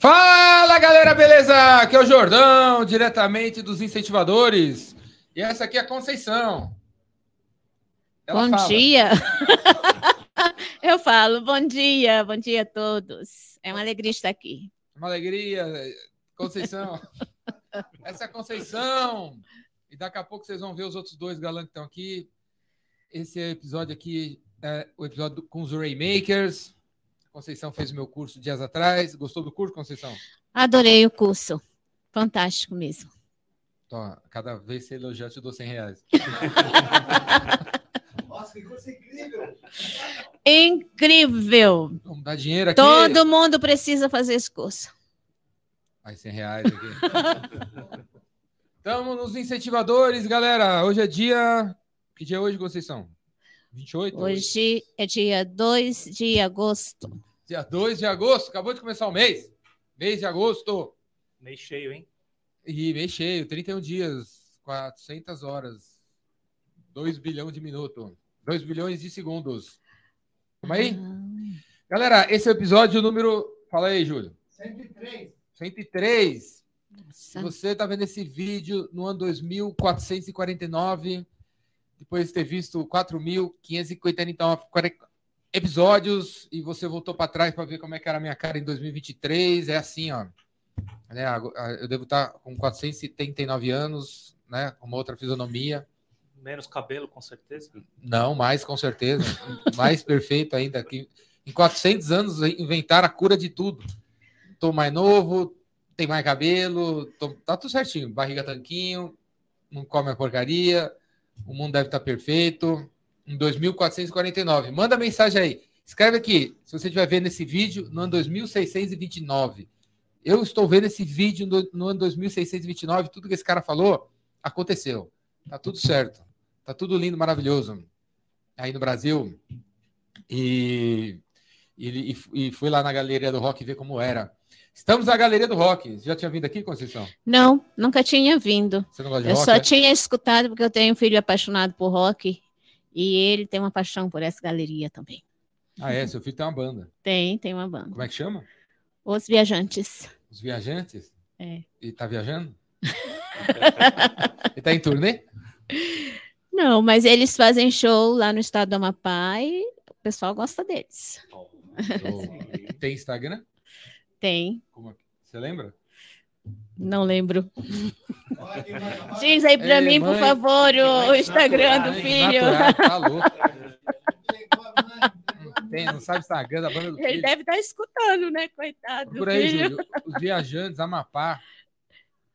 Fala galera, beleza? Aqui é o Jordão, diretamente dos incentivadores. E essa aqui é a Conceição. Ela bom fala. dia. Eu falo, bom dia, bom dia a todos. É uma alegria estar aqui. Uma alegria, Conceição. essa é a Conceição. E daqui a pouco vocês vão ver os outros dois galãs que estão aqui. Esse episódio aqui é o episódio com os Raymakers. Conceição fez o meu curso dias atrás. Gostou do curso, Conceição? Adorei o curso. Fantástico mesmo. Então, cada vez que você elogiar, eu te dou 100 reais. Nossa, que curso incrível! Incrível! Vamos dar dinheiro aqui. Todo mundo precisa fazer esse curso. Mais 100 reais aqui. Estamos nos incentivadores, galera. Hoje é dia. Que dia é hoje, Conceição? 28? Hoje é dia 2 de agosto. Dia 2 de agosto, acabou de começar o mês. Mês de agosto. Mês cheio, hein? E mês cheio, 31 dias, 400 horas, 2 bilhões de minutos, 2 bilhões de segundos. Vamos aí? Ah. Galera, esse é o episódio número. Fala aí, Júlio. 103. 103. Nossa. Você está vendo esse vídeo no ano 2449 depois de ter visto 4.549 episódios e você voltou para trás para ver como é que era a minha cara em 2023, é assim, ó. Né, eu devo estar com 479 anos, né, uma outra fisionomia. Menos cabelo, com certeza? Não, mais, com certeza. mais perfeito ainda. Que em 400 anos inventaram a cura de tudo. Estou mais novo, tem mais cabelo, tô, tá tudo certinho. Barriga tanquinho, não come a porcaria, o mundo deve estar perfeito. Em 2449. Manda mensagem aí. Escreve aqui, se você estiver vendo esse vídeo no ano 2629. Eu estou vendo esse vídeo no, no ano 2629. Tudo que esse cara falou aconteceu. Tá tudo certo. Tá tudo lindo, maravilhoso. Aí no Brasil. E, e, e fui lá na galeria do rock ver como era. Estamos na Galeria do Rock. Já tinha vindo aqui, Conceição? Não, nunca tinha vindo. Você não gosta de eu rock? Eu só é? tinha escutado porque eu tenho um filho apaixonado por rock e ele tem uma paixão por essa galeria também. Ah, é? Seu filho tem uma banda? Tem, tem uma banda. Como é que chama? Os Viajantes. Os Viajantes? É. E tá viajando? ele tá em turnê? Não, mas eles fazem show lá no estado do Amapá e o pessoal gosta deles. Oh, oh. Tem Instagram? Tem. Como, é você lembra? Não lembro. Diz aí para mim, mãe, por favor, o Instagram natural, do filho. Natural, tá louco. Tem, não sabe Instagram da banda do Ele filho. deve estar tá escutando, né? Coitado. Por aí, Júlio. Os viajantes, Amapá.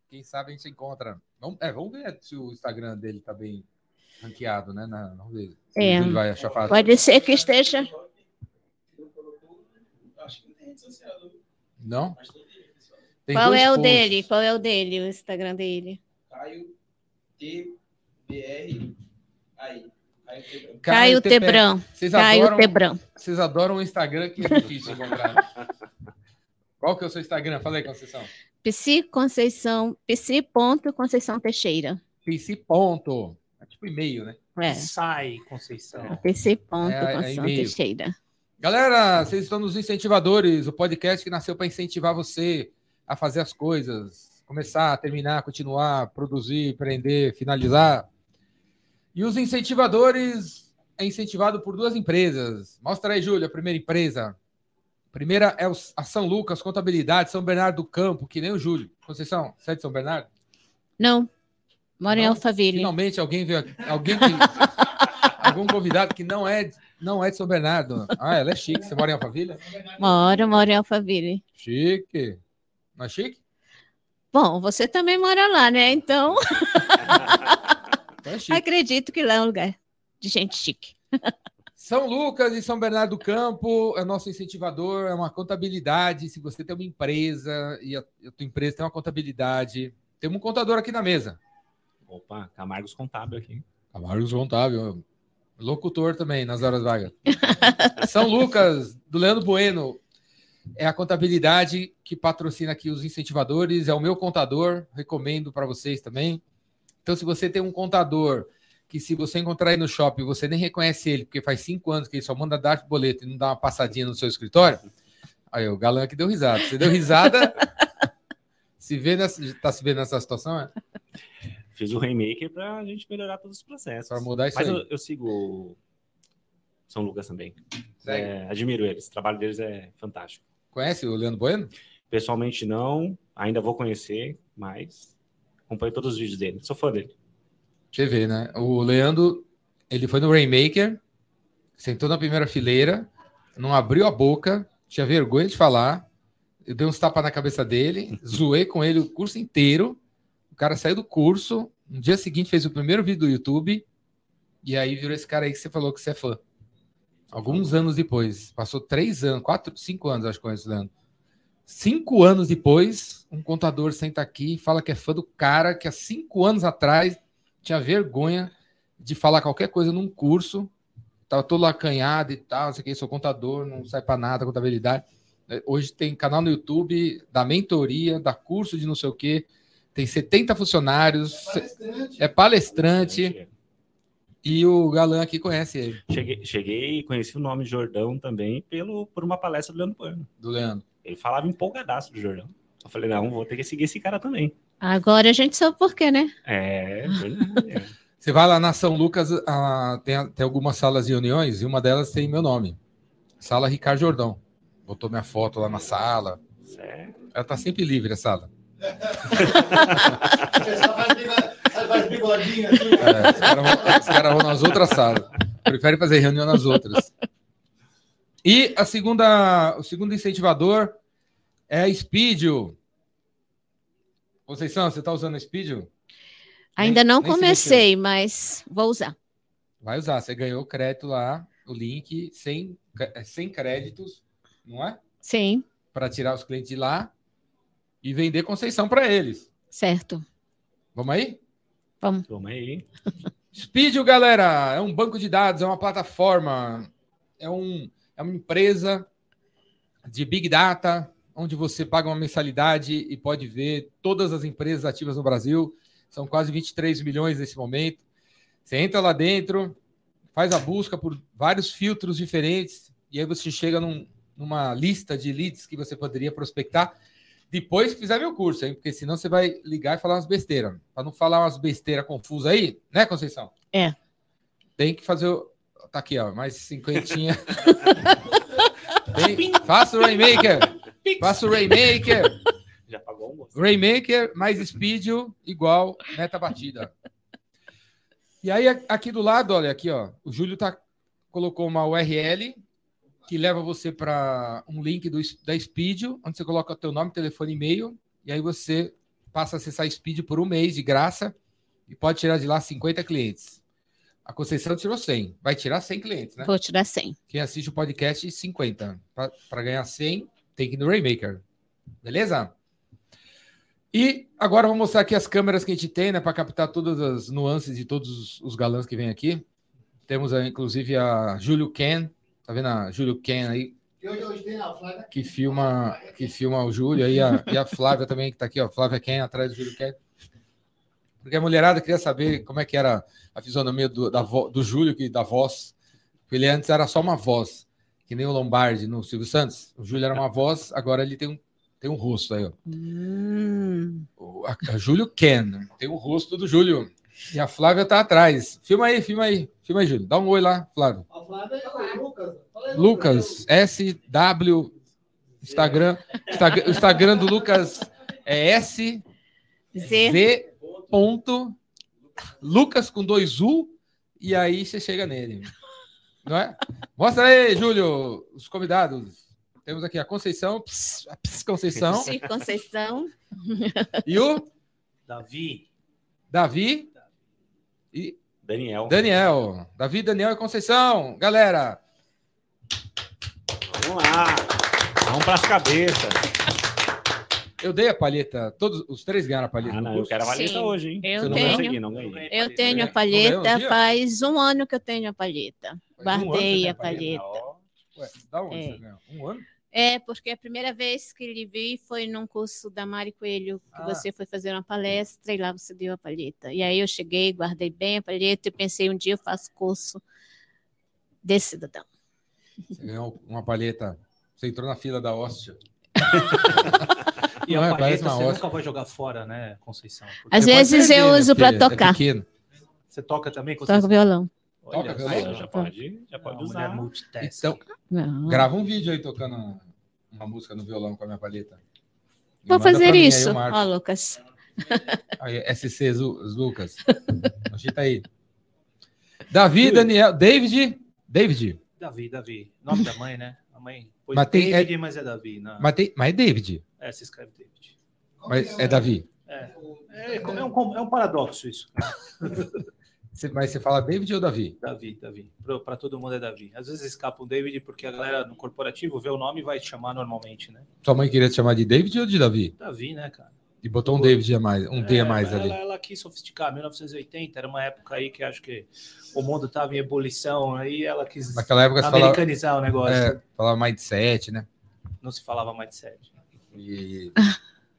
Quem sabe a gente se encontra. Vamos, é, vamos ver se o Instagram dele tá bem ranqueado, né? Na, vamos ver. Se é. vai achar fácil. Pode ser que esteja. Acho que não tem rede social. Não? Tem Qual é o dele? Qual é o dele, o Instagram dele? Caio TBR aí. Caio Tebrão. Vocês Caio adoram, Tebrão. Vocês adoram o Instagram que é difícil encontrar. Qual que é o seu Instagram? Fala aí, Conceição. Psi Conceição, Psi ponto Conceição Teixeira. Psi ponto. É tipo e-mail, né? É. Sai, Conceição. Psi ponto é, é Conceição é Teixeira. Galera, vocês estão nos incentivadores, o podcast que nasceu para incentivar você a fazer as coisas, começar, terminar, continuar, produzir, empreender, finalizar. E os incentivadores é incentivado por duas empresas. Mostra aí, Júlia, a primeira empresa. A primeira é a São Lucas Contabilidade, São Bernardo do Campo, que nem o Júlio. Conceição, você é de São Bernardo? Não. Moro em Alphaville. Finalmente alguém veio, alguém que, algum convidado que não é não é de São Bernardo. Ah, ela é chique. Você mora em Alphaville? Moro, moro em Alphaville. Chique. Não é chique? Bom, você também mora lá, né? Então. então é Acredito que lá é um lugar de gente chique. São Lucas e São Bernardo do Campo é nosso incentivador, é uma contabilidade. Se você tem uma empresa e a, a tua empresa tem uma contabilidade, temos um contador aqui na mesa. Opa, Camargos Contábil aqui. Camargos Contábil. Locutor também, nas horas vagas. São Lucas, do Leandro Bueno, é a contabilidade que patrocina aqui os incentivadores, é o meu contador, recomendo para vocês também. Então, se você tem um contador que se você encontrar aí no shopping, você nem reconhece ele, porque faz cinco anos que ele só manda dar boleto e não dá uma passadinha no seu escritório, Aí o galã que deu risada. Você deu risada. se vê nessa, tá se vendo nessa situação, é? Fiz o Rainmaker pra gente melhorar todos os processos. Pra mudar isso Mas aí. eu, eu sigo o São Lucas também. É, admiro eles. O trabalho deles é fantástico. Conhece o Leandro Bueno? Pessoalmente não, ainda vou conhecer, mas acompanho todos os vídeos dele. Sou fã dele. Você vê, né? O Leandro, ele foi no Rainmaker, sentou na primeira fileira, não abriu a boca, tinha vergonha de falar. Eu dei uns tapas na cabeça dele, zoei com ele o curso inteiro. O cara saiu do curso, no dia seguinte fez o primeiro vídeo do YouTube, e aí virou esse cara aí que você falou que você é fã. Alguns anos depois, passou três anos, quatro, cinco anos, acho que conheço o Leandro. Cinco anos depois, um contador senta aqui e fala que é fã do cara que há cinco anos atrás tinha vergonha de falar qualquer coisa num curso, tava todo acanhado e tal, sei que, sou contador, não sai para nada, contabilidade. Hoje tem canal no YouTube da mentoria, da curso de não sei o que, tem 70 funcionários, Palestrante. é palestrante e o galã aqui conhece ele, Cheguei, cheguei e conheci o nome de Jordão também pelo, por uma palestra do Leandro Bueno. do Leandro. Ele falava empolgadaço do Jordão. Eu falei, não, vou ter que seguir esse cara também. Agora a gente sabe por quê, né? É, verdade. Você vai lá na São Lucas, ah, tem, tem algumas salas de reuniões e uma delas tem meu nome. Sala Ricardo Jordão. Botou minha foto lá na sala. Certo. Ela tá sempre livre, a sala. É, os caras caras vão nas outras salas. Prefere fazer reunião nas outras. E a segunda, o segundo incentivador é a Speedio. Conceição, você está usando a Speedio? Ainda Nem- não nem comecei, mas vou usar. Vai usar. Você ganhou o crédito lá, o link, sem, sem créditos, não é? Sim, Para tirar os clientes de lá e vender Conceição para eles. certo. Vamos aí? Vamos. Toma aí. Speedio, galera, é um banco de dados, é uma plataforma, é, um, é uma empresa de Big Data, onde você paga uma mensalidade e pode ver todas as empresas ativas no Brasil. São quase 23 milhões nesse momento. Você entra lá dentro, faz a busca por vários filtros diferentes, e aí você chega num- numa lista de leads que você poderia prospectar depois que fizer meu curso, hein? Porque senão você vai ligar e falar umas besteiras. Para não falar umas besteiras confusas aí, né, Conceição? É. Tem que fazer o. Tá aqui, ó, mais cinquentinha. Tem- Faça o Rainmaker. Faça o Rainmaker. Já pagou almoço. Rainmaker mais Speedio igual meta batida. E aí, aqui do lado, olha, aqui, ó, o Júlio tá, colocou uma URL que leva você para um link do, da Speedio, onde você coloca o teu nome, telefone e e-mail, e aí você passa a acessar a Speedio por um mês de graça e pode tirar de lá 50 clientes. A Conceição tirou 100. Vai tirar 100 clientes, né? Vou tirar 100. Quem assiste o podcast, 50. Para ganhar 100, tem que ir no Rainmaker. Beleza? E agora eu vou mostrar aqui as câmeras que a gente tem, né? Para captar todas as nuances de todos os- galãs que vêm aqui. Temos inclusive, a Júlio Ken. Tá vendo a Júlio Ken aí? Que filma, que filma o Júlio aí. A, e a Flávia também, que tá aqui, ó. Flávia Ken, atrás do Júlio Ken. Porque a mulherada queria saber como é que era a fisionomia do, da vo- do Júlio, que da voz. Porque ele antes era só uma voz, que nem o Lombardi no Silvio Santos. O Júlio era uma voz, agora ele tem um, tem um rosto aí, ó. Hum, O, a, a Júlio Ken, tem o rosto do Júlio. E a Flávia tá atrás. Filma aí, filma aí. Filma aí, Júlio. Dá um oi lá, Flávio. A Flávia é o Lucas. Aí, Lucas, SW, Instagram. Instagram, o Instagram do Lucas é S Z. Z ponto Lucas com dois U e aí você chega nele. Não é? Mostra aí, Júlio, os convidados. Temos aqui a Conceição, ps, a ps Conceição Conceição. e o Davi. Davi e Daniel. Daniel. Davi, Daniel e Conceição. Galera, Vamos lá. Vamos para as cabeças. eu dei a palheta, todos os três ganharam a palheta. Ah, não, eu quero a valeta Sim, hoje, hein? eu Você não tenho. consegui, não ganhei. Eu tenho a Não um palheta, dia? faz um ano que eu tenho a palheta. Um Guardei tem a palheta? palheta. Ué, da onde É. você ganhou? Um ano? É, porque a primeira vez que lhe vi foi num curso da Mari Coelho, que Ah. você foi fazer uma palestra e lá você deu a palheta. E aí eu cheguei, guardei bem a palheta e pensei, um dia eu faço curso desse cidadão. Você ganhou uma palheta Você entrou na fila da hóstia. E Não, a é, palheta você hóstia. nunca vai jogar fora, né, Conceição? Porque Às vezes eu uso para é tocar. pequeno. Você toca também, Toco Conceição? violão. Olha Toca violão? Já pode, já pode Uma usar. Então, Não. grava um vídeo aí tocando uma música no violão com a minha palheta. E Vou fazer mim, isso. Ó, Lucas. Aí, SC Lucas. Agita aí. Davi, Daniel, David. David. Davi, Davi. Nome da mãe, né? A mãe pôs Mas tem- David, mas é Davi. Não. Mas, tem, mas é David. É, se escreve David. Mas é Davi. É, é, é um, é um paradoxo isso. mas você fala David ou Davi? Davi, Davi. Para todo mundo é Davi. Às vezes escapa o David porque a galera no corporativo vê o nome e vai te chamar normalmente, né? Sua mãe queria te chamar de David ou de Davi? Davi, né, cara? E botou um David a mais, um D a É, mais ela, ali. Ela quis sofisticar. 1980 era uma época aí que acho que o mundo estava em ebulição. Aí ela quis Naquela época você falava, americanizar o negócio. é, falava mindset, né? Não se falava mais de sede. E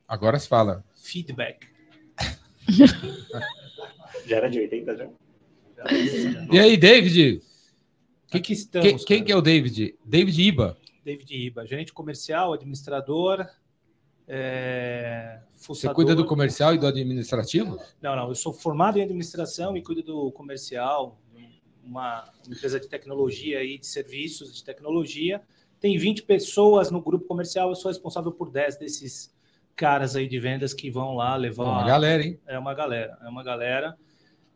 agora se fala. Feedback. Já era de 80 já? E aí, David? Aqui Quem, estamos. quem cara. que é o David? David Iba. David Iba, gerente comercial, administrador, é, Você cuida do comercial e do administrativo? Não, não, eu sou formado em administração e cuido do comercial, uma empresa de tecnologia e de serviços de tecnologia. Tem 20 pessoas no grupo comercial, eu sou responsável por 10 desses caras aí de vendas que vão lá levar Uma galera, hein? é uma galera, é uma galera.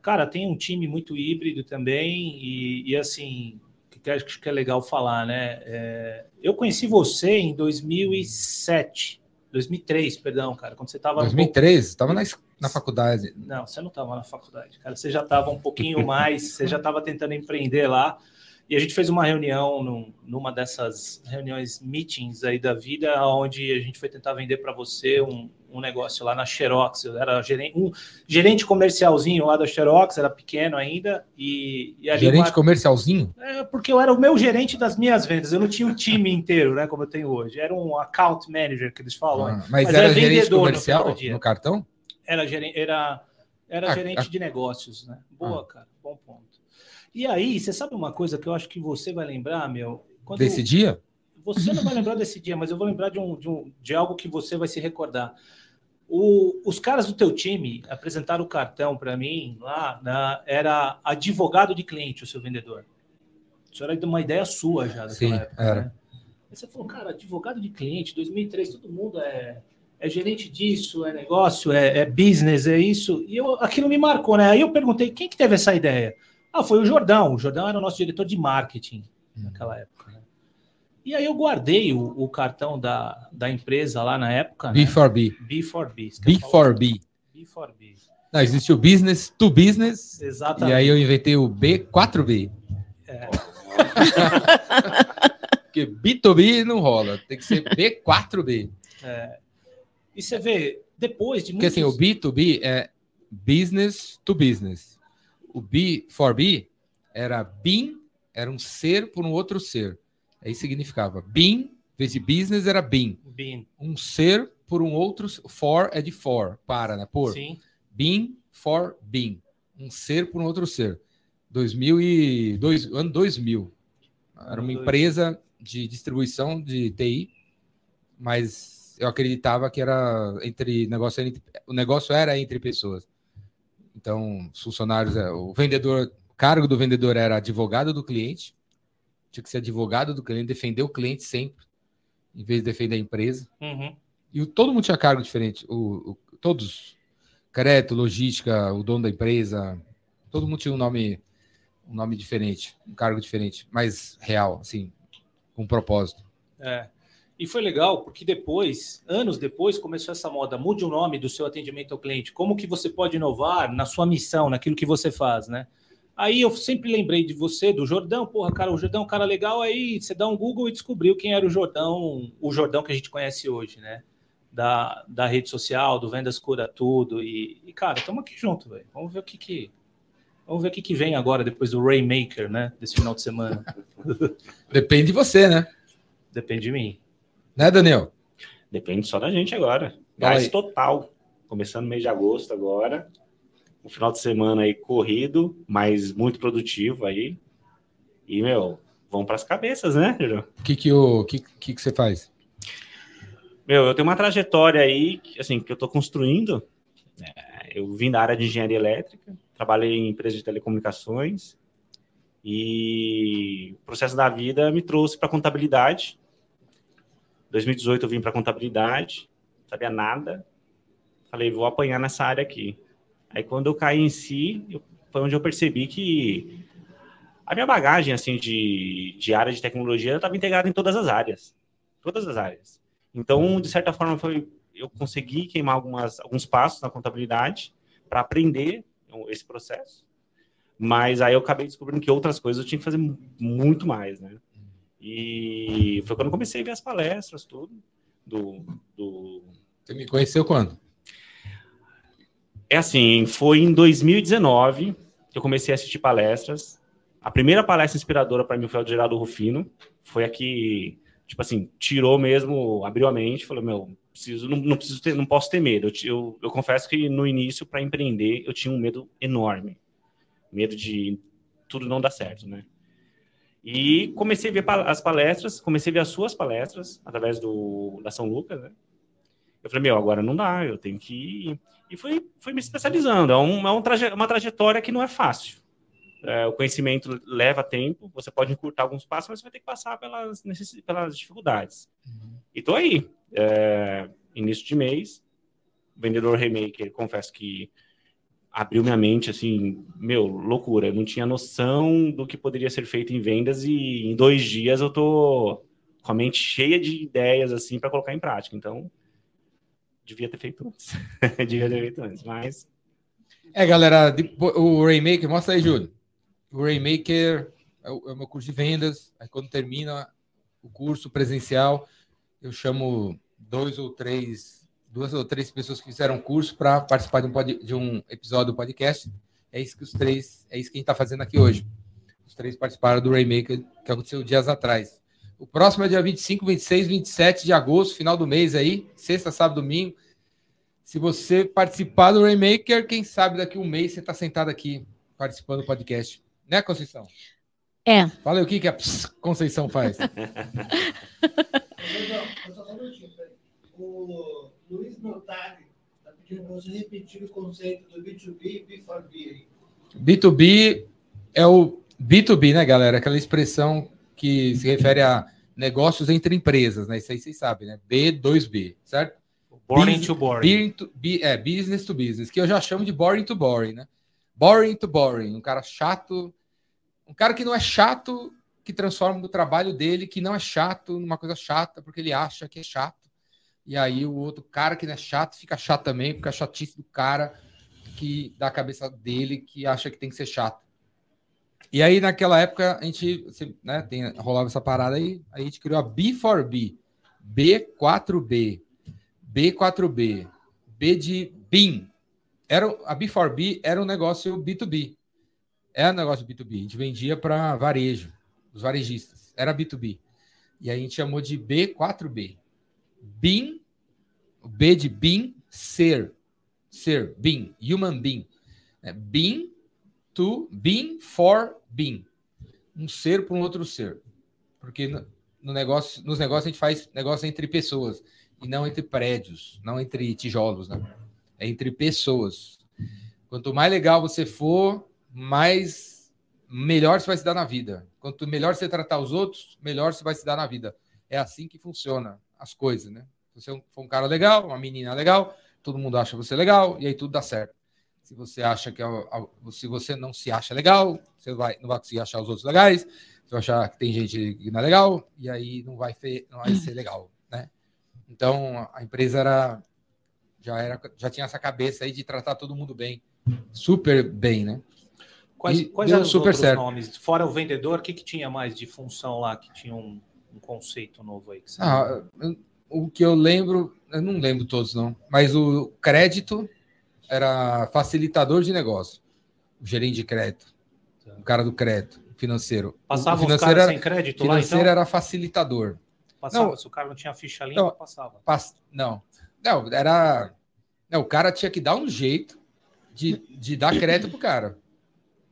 Cara, tem um time muito híbrido também e, e assim, que acho que é legal falar, né? É, eu conheci você em 2007, 2003, perdão, cara, quando você estava 2003, estava na, es- na faculdade. não, você não estava na faculdade, cara. Você já estava um pouquinho mais, você já estava tentando empreender lá. E a gente fez uma reunião num- numa dessas reuniões, meetings aí da vida, onde a gente foi tentar vender para você um, um negócio lá na Xerox. Eu era gerente, um gerente comercialzinho lá da Xerox, era pequeno ainda. E, e ali Gerente uma- comercialzinho? é, porque eu era o meu gerente das minhas vendas, eu não tinha um time inteiro, né, como eu tenho hoje. Era um account manager que eles falam. Ah, mas, Mas era é gerente vendedor no comercial no, dia. cartão? Era, gerente, era, era Ah, gerente ah. de negócios, né? Boa, Ah. cara, bom ponto. E aí, você sabe uma coisa que eu acho que você vai lembrar, meu? Quando Desse dia? Você não vai lembrar desse dia, mas eu vou lembrar de, um, de, um, de algo que você vai se recordar. O- os caras do teu time apresentaram o cartão para mim lá, na- era advogado de cliente, o seu vendedor. Isso era uma ideia sua já daquela Sim, época, era. né? Aí você falou, cara, advogado de cliente, 2003, todo mundo é, é gerente disso, é negócio, é, é business, é isso. E eu, aquilo me marcou, né? Aí eu perguntei, quem que teve essa ideia? Ah, foi o Jordão. O Jordão era o nosso diretor de marketing naquela época, né? E aí eu guardei o, o cartão da, da empresa lá na época, né? B4B. B4B. você quer falar? B4B. B4B. Não, existe o business to business. Exatamente. E aí eu inventei o B4B. É. Porque B2B não rola. Tem que ser B4B. E você vê, depois de Porque assim, o B2B é business to business. O B4B era being, era um ser por um outro ser. Aí significava being, em vez de business era being. Bin, Um ser por um outro. For é de for, para, né? Por. sim. Being for being. Um ser por um outro ser. 2002, ano 2000. Era uma 2000. empresa de distribuição de TI, mas eu acreditava que era entre negócio era o negócio era entre pessoas. Então, os funcionários, é, o vendedor, o cargo do vendedor era advogado do cliente. Tinha que ser advogado do cliente, defender o cliente sempre, em vez de defender a empresa. Uhum. E o- todo mundo tinha cargo diferente. O, o- todos. Crédito, logística, o dono da empresa. Todo mundo tinha um nome, um nome diferente, um cargo diferente, mas real, assim, com propósito. É. E foi legal, porque depois, anos depois, começou essa moda. Mude o nome do seu atendimento ao cliente. Como que você pode inovar na sua missão, naquilo que você faz, né? Aí eu sempre lembrei de você, do Jordão. Porra, cara, o Jordão é um cara legal. Aí você dá um Google e descobriu quem era o Jordão, o Jordão que a gente conhece hoje, né? Da, da rede social, do Vendas Cura Tudo. E, e cara, estamos aqui junto, velho. Vamos ver o que que... Vamos ver o que, que vem agora, depois do Raymaker, né? Desse final de semana. Depende de você, né? Depende de mim. Né, Daniel? Depende só da gente agora. Gás total. Começando mês de agosto agora. Um final de semana aí corrido, mas muito produtivo aí. E, meu, vão para as cabeças, né, Júlio? O que que, o, que, que que você faz? Meu, eu tenho uma trajetória aí, que, assim, que eu estou construindo. É, eu vim da área de engenharia elétrica, trabalhei em empresa de telecomunicações e o processo da vida me trouxe para contabilidade. 2018 eu vim para contabilidade, sabia nada. Falei, vou apanhar nessa área aqui. Aí quando eu caí em si, eu, foi onde eu percebi que a minha bagagem assim de, de área de tecnologia estava integrada em todas as áreas, todas as áreas. Então, de certa forma, foi eu consegui queimar algumas, alguns passos na contabilidade para aprender esse processo. Mas aí eu acabei descobrindo que outras coisas eu tinha que fazer muito mais, né? E foi quando comecei a ver as palestras, tudo. Do, do... Você me conheceu quando? É assim, foi em 2019 que eu comecei a assistir palestras. A primeira palestra inspiradora para mim foi a do Geraldo Rufino. Foi a que, tipo assim, tirou mesmo, abriu a mente, falou, meu, preciso, não, não preciso ter, não posso ter medo. Eu, eu, eu confesso que no início, para empreender, eu tinha um medo enorme. Medo de tudo não dar certo, né? E comecei a ver as palestras, comecei a ver as suas palestras através do, da São Lucas, né? Eu falei, meu, agora não dá, eu tenho que ir. E fui, fui me especializando. É, um, é um traje, uma trajetória que não é fácil. É, o conhecimento leva tempo, você pode encurtar alguns passos, mas você vai ter que passar pelas, pelas dificuldades. Uhum. E tô aí. É, início de mês, vendedor Remaker, confesso que abriu minha mente, assim, meu, loucura. Eu não tinha noção do que poderia ser feito em vendas e em dois dias eu tô com a mente cheia de ideias, assim, para colocar em prática. Então, devia ter feito antes. devia ter feito antes, mas... É, galera, o Raymaker, mostra aí, Júlio. O Raymaker é o, é o meu curso de vendas. Aí quando termina o curso presencial, eu chamo dois ou três, duas ou três pessoas que fizeram curso para participar de um, de um episódio do podcast. É isso que os três, é isso que a gente está fazendo aqui hoje. Os três participaram do Raymaker, que aconteceu dias atrás. O próximo é dia 25, 26, 27 de agosto, final do mês aí, sexta, sábado, domingo. Se você participar do Raymaker, quem sabe daqui a um mês você está sentado aqui participando do podcast. Né, Conceição? É. Fala aí o que, que a Conceição faz. o Luiz Notari está pedindo para você repetir o conceito do B2B e B4B. B2B é o B2B, né, galera? Aquela expressão que se refere a negócios entre empresas, né? Isso aí vocês sabem, né? B2B, certo? Boring Bus to boring. To, é, business to business, que eu já chamo de boring to boring, né? Boring to boring, um cara chato, um cara que não é chato, que transforma o trabalho dele, que não é chato, numa coisa chata, porque ele acha que é chato. E aí o outro cara que não é chato fica chato também, porque a chatice do cara que da cabeça dele que acha que tem que ser chato. E aí naquela época a gente, né, tem, rolava essa parada aí, a gente criou a B4B, B4B, B4B, B de BIM. Era, a B4B era um negócio B2B. Era um negócio B2B. A gente vendia para varejo, os varejistas. Era B2B. E aí a gente chamou de B4B. BIM B de being, ser. Ser, being, human being. É, being to being for being. Um ser para um outro ser. Porque no, negócio, nos negócios a gente faz negócio entre pessoas e não entre prédios, não entre tijolos, né? É entre pessoas. Quanto mais legal você for, mais melhor você vai se dar na vida. Quanto melhor você tratar os outros, melhor você vai se dar na vida. É assim que funciona as coisas, né? Você for um cara legal, uma menina legal, todo mundo acha você legal e aí tudo dá certo. Se você acha que é, se você não se acha legal, você vai, não vai conseguir achar os outros legais, você vai achar que tem gente que não é legal e aí não vai, não vai ser legal, né? Então a empresa era já era já tinha essa cabeça aí de tratar todo mundo bem, super bem, né? Quais, quais eram os super outros certo. nomes? Fora o vendedor, o que, que tinha mais de função lá que tinha um, um conceito novo aí? ah, o que eu lembro, eu não lembro todos não, mas o crédito era facilitador de negócio, o gerente de crédito, o cara do crédito financeiro. Passava o financeiro era, sem crédito lá, financeiro então? era facilitador. Passava, não, se o cara não tinha ficha limpa, não, passava. Pass, não, não, era... Não, o cara tinha que dar um jeito de, de dar crédito pro cara.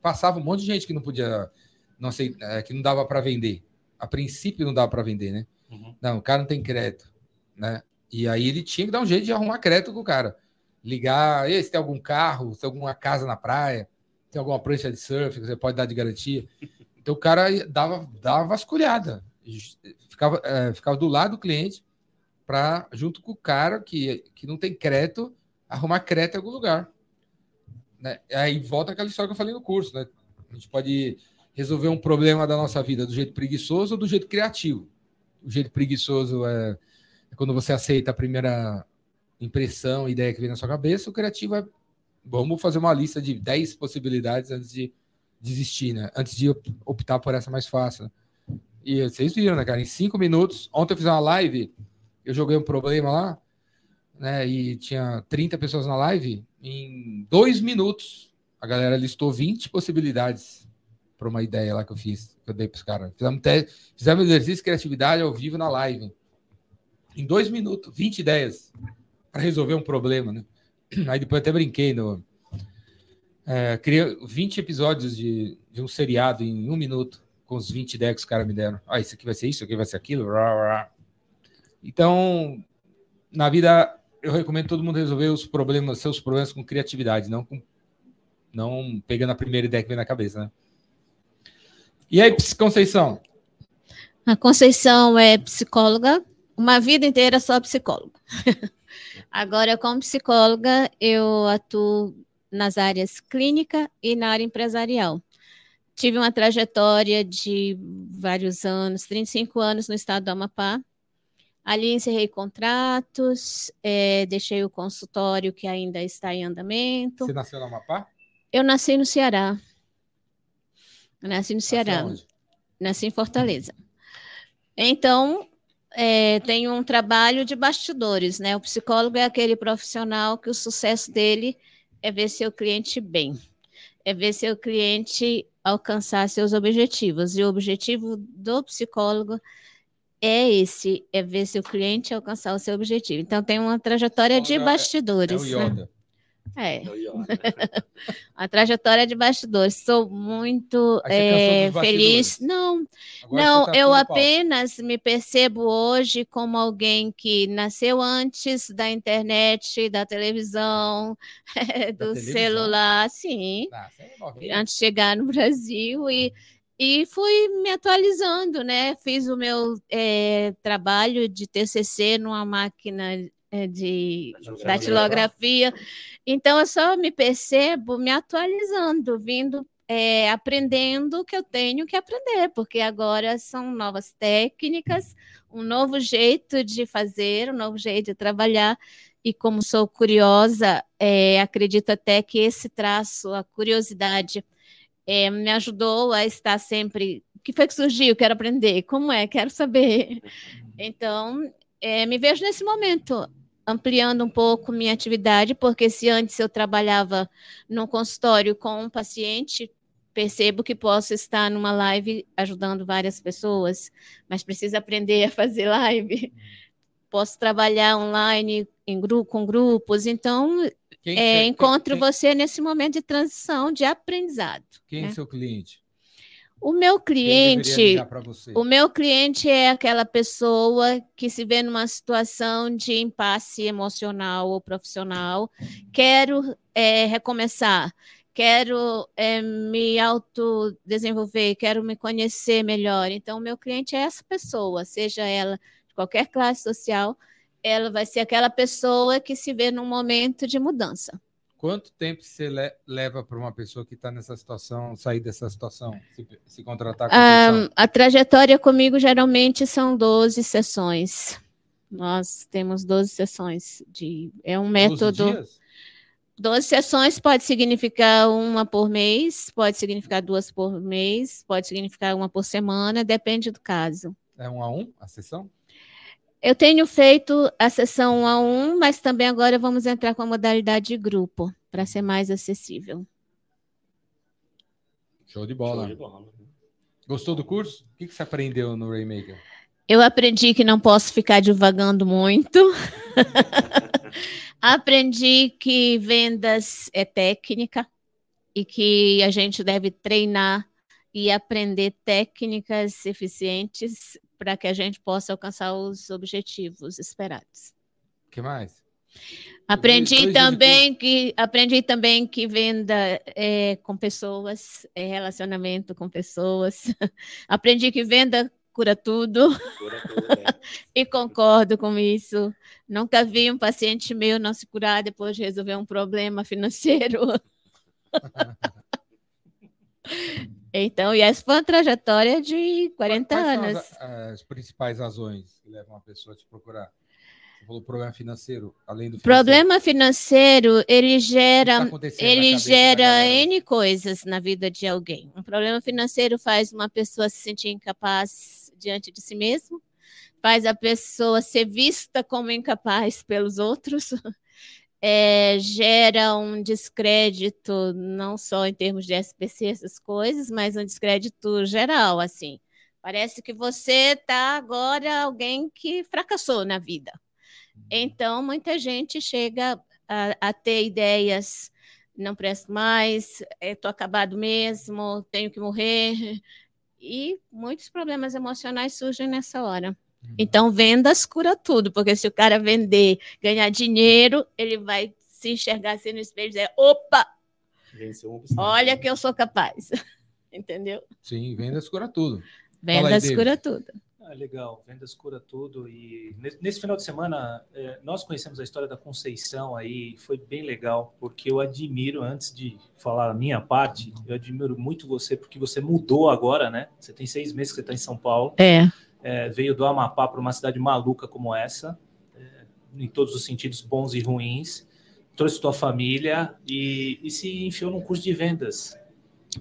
Passava um monte de gente que não podia, não sei, é, que não dava para vender. a princípio não dava para vender, né? Uhum. Não, o cara não tem crédito, né? E aí ele tinha que dar um jeito de arrumar crédito com o cara. Ligar, se tem algum carro, se tem alguma casa na praia, tem alguma prancha de surf que você pode dar de garantia. Então o cara dava, dava vasculhada. Ficava, é, ficava do lado do cliente para, junto com o cara que, que não tem crédito, arrumar crédito em algum lugar. Né? Aí volta aquela história que eu falei no curso, né? A gente pode resolver um problema da nossa vida do jeito preguiçoso ou do jeito criativo. O jeito preguiçoso é, é quando você aceita a primeira impressão, ideia que vem na sua cabeça. O criativo é vamos fazer uma lista de 10 possibilidades antes de desistir, né? Antes de optar por essa mais fácil. Né? E vocês viram, né, cara? Em cinco minutos. Ontem eu fiz uma live, eu joguei um problema lá, né? E tinha 30 pessoas na live. Em dois minutos, a galera listou 20 possibilidades para uma ideia lá que eu fiz, que eu dei para os caras. Fizemos, fizemos exercício de criatividade ao vivo na live. Em dois minutos, 20 ideias para resolver um problema, né? Aí depois até brinquei no. É, criei 20 episódios de, de um seriado em um minuto, com os 20 ideias que os caras me deram. Ah, isso aqui vai ser isso, isso aqui vai ser aquilo. Então, na vida, eu recomendo todo mundo resolver os problemas, seus problemas com criatividade, não com não pegando a primeira ideia que vem na cabeça, né? E aí, Conceição? A Conceição é psicóloga, uma vida inteira só psicóloga. Agora, como psicóloga, eu atuo nas áreas clínica e na área empresarial. Tive uma trajetória de vários anos, 35 anos no estado do Amapá. Ali encerrei contratos, é, deixei o consultório que ainda está em andamento. Você nasceu no Amapá? Eu nasci no Ceará. Eu nasci no Ceará. Nasci em Fortaleza. Então, é, tem um trabalho de bastidores, né? O psicólogo é aquele profissional que o sucesso dele é ver seu cliente bem, é ver seu cliente alcançar seus objetivos. E o objetivo do psicólogo é esse, é ver seu cliente alcançar o seu objetivo. Então tem uma trajetória de bastidores. É, é o Yoda. Né? É. a trajetória de bastidores. Sou muito é, feliz. Não, Agora não, tá eu apenas me percebo hoje como alguém que nasceu antes da internet, da televisão, da do televisão? celular, sim. Ah, é antes de chegar no Brasil e e fui me atualizando, né? Fiz o meu é, trabalho de TCC numa máquina é, de datilografia. Então, eu só me percebo me atualizando, vindo, é, aprendendo o que eu tenho que aprender, porque agora são novas técnicas, um novo jeito de fazer, um novo jeito de trabalhar. E como sou curiosa, é, acredito até que esse traço, a curiosidade, é, me ajudou a estar sempre. O que foi que surgiu? Quero aprender. Como é? Quero saber. Então, é, me vejo nesse momento ampliando um pouco minha atividade, porque se antes eu trabalhava num consultório com um paciente, percebo que posso estar numa live ajudando várias pessoas, mas preciso aprender a fazer live. Posso trabalhar online em grupo, com grupos, então é, encontro quem, você nesse momento de transição, de aprendizado. Quem né? é seu cliente? O meu cliente, o meu cliente é aquela pessoa que se vê numa situação de impasse emocional ou profissional. Quero é, recomeçar, quero é, me autodesenvolver, quero me conhecer melhor. Então, o meu cliente é essa pessoa, seja ela de qualquer classe social, ela vai ser aquela pessoa que se vê num momento de mudança. Quanto tempo você le leva para uma pessoa que está nessa situação sair dessa situação, se, se contratar? Um, a trajetória comigo geralmente são 12 sessões. Nós temos 12 sessões. De, é um método. 12 dias? 12 sessões pode significar uma por mês, pode significar duas por mês, pode significar uma por semana, depende do caso. É um a um a sessão? Eu tenho feito a sessão um a um, mas também agora vamos entrar com a modalidade de grupo, para ser mais acessível. Show de bola. Show de bola. Gostou do curso? O que, você aprendeu no Raymaker? Eu aprendi que não posso ficar divagando muito. aprendi que vendas é técnica e que a gente deve treinar e aprender técnicas eficientes para que a gente possa alcançar os objetivos esperados. O que mais? Aprendi Dois- dois também que aprendi também que venda é, com pessoas, é, relacionamento com pessoas. aprendi que venda cura tudo e concordo com isso. Nunca vi um paciente meu não se curar depois de resolver um problema financeiro. então, e essa foi uma trajetória de 40 Quais são anos. as, as principais razões que levam uma pessoa a te procurar? Você falou problema financeiro, além do financeiro. Problema financeiro, ele gera tá Ele gera? N coisas na vida de alguém. Um problema financeiro faz uma pessoa se sentir incapaz diante de si mesmo, faz a pessoa ser vista como incapaz pelos outros, é, gera um descrédito, não só em termos de SPC, essas coisas, mas um descrédito geral, assim. Parece que você está agora alguém que fracassou na vida. Então, muita gente chega a, a ter ideias, não presto mais, estou acabado mesmo, tenho que morrer. E muitos problemas emocionais surgem nessa hora. Uhum. Então, vendas cura tudo, porque se o cara vender, ganhar dinheiro, ele vai se enxergar assim no espelho e dizer: opa, um olha que eu sou capaz. Entendeu? Sim, vendas cura tudo. Aí, Vendas David. cura tudo. Ah, legal, vendas cura tudo. E ne- nesse final de semana, eh, nós conhecemos a história da Conceição aí, foi bem legal, porque eu admiro, antes de falar a minha parte, eu admiro muito você, porque você mudou agora, né? Você tem seis meses que você está em São Paulo, É. eh, veio do Amapá para uma cidade maluca como essa, eh, em todos os sentidos bons e ruins, trouxe tua família e, e se enfiou num curso de vendas.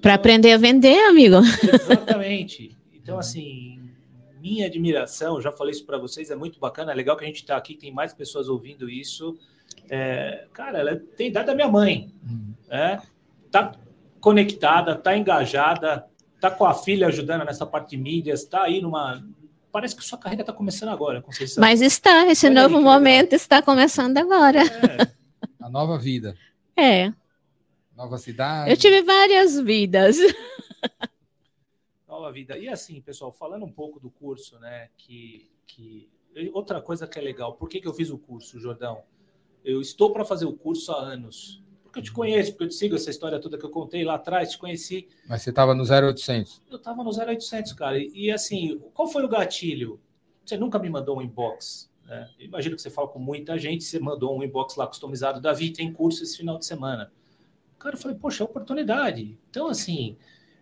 Para aprender a vender, amigo. Exatamente. Então, assim, minha admiração, já falei isso para vocês, é muito bacana, é legal que a gente está aqui, tem mais pessoas ouvindo isso. É, cara, ela tem idade da minha mãe, é, tá conectada, tá engajada, tá com a filha ajudando nessa parte de mídias, tá aí numa. Parece que sua carreira está começando agora, Conceição. Mas está, esse Olha aí novo legal. momento está começando agora. É, A nova vida, É. nova cidade. Eu tive várias vidas. nova vida. E assim, pessoal, falando um pouco do curso, né? Que, que outra coisa que é legal, por que, que eu fiz o curso, Jordão? Eu estou para fazer o curso há anos. Porque eu te conheço, porque eu te sigo essa história toda que eu contei lá atrás, te conheci. Mas você estava no 0800. Eu estava no 0800, cara. E, e, assim, qual foi o gatilho? Você nunca me mandou um inbox. Né? Imagino que você fala com muita gente, você mandou um inbox lá customizado. Davi, tem curso esse final de semana. Cara, eu falei, poxa, é oportunidade. Então, assim,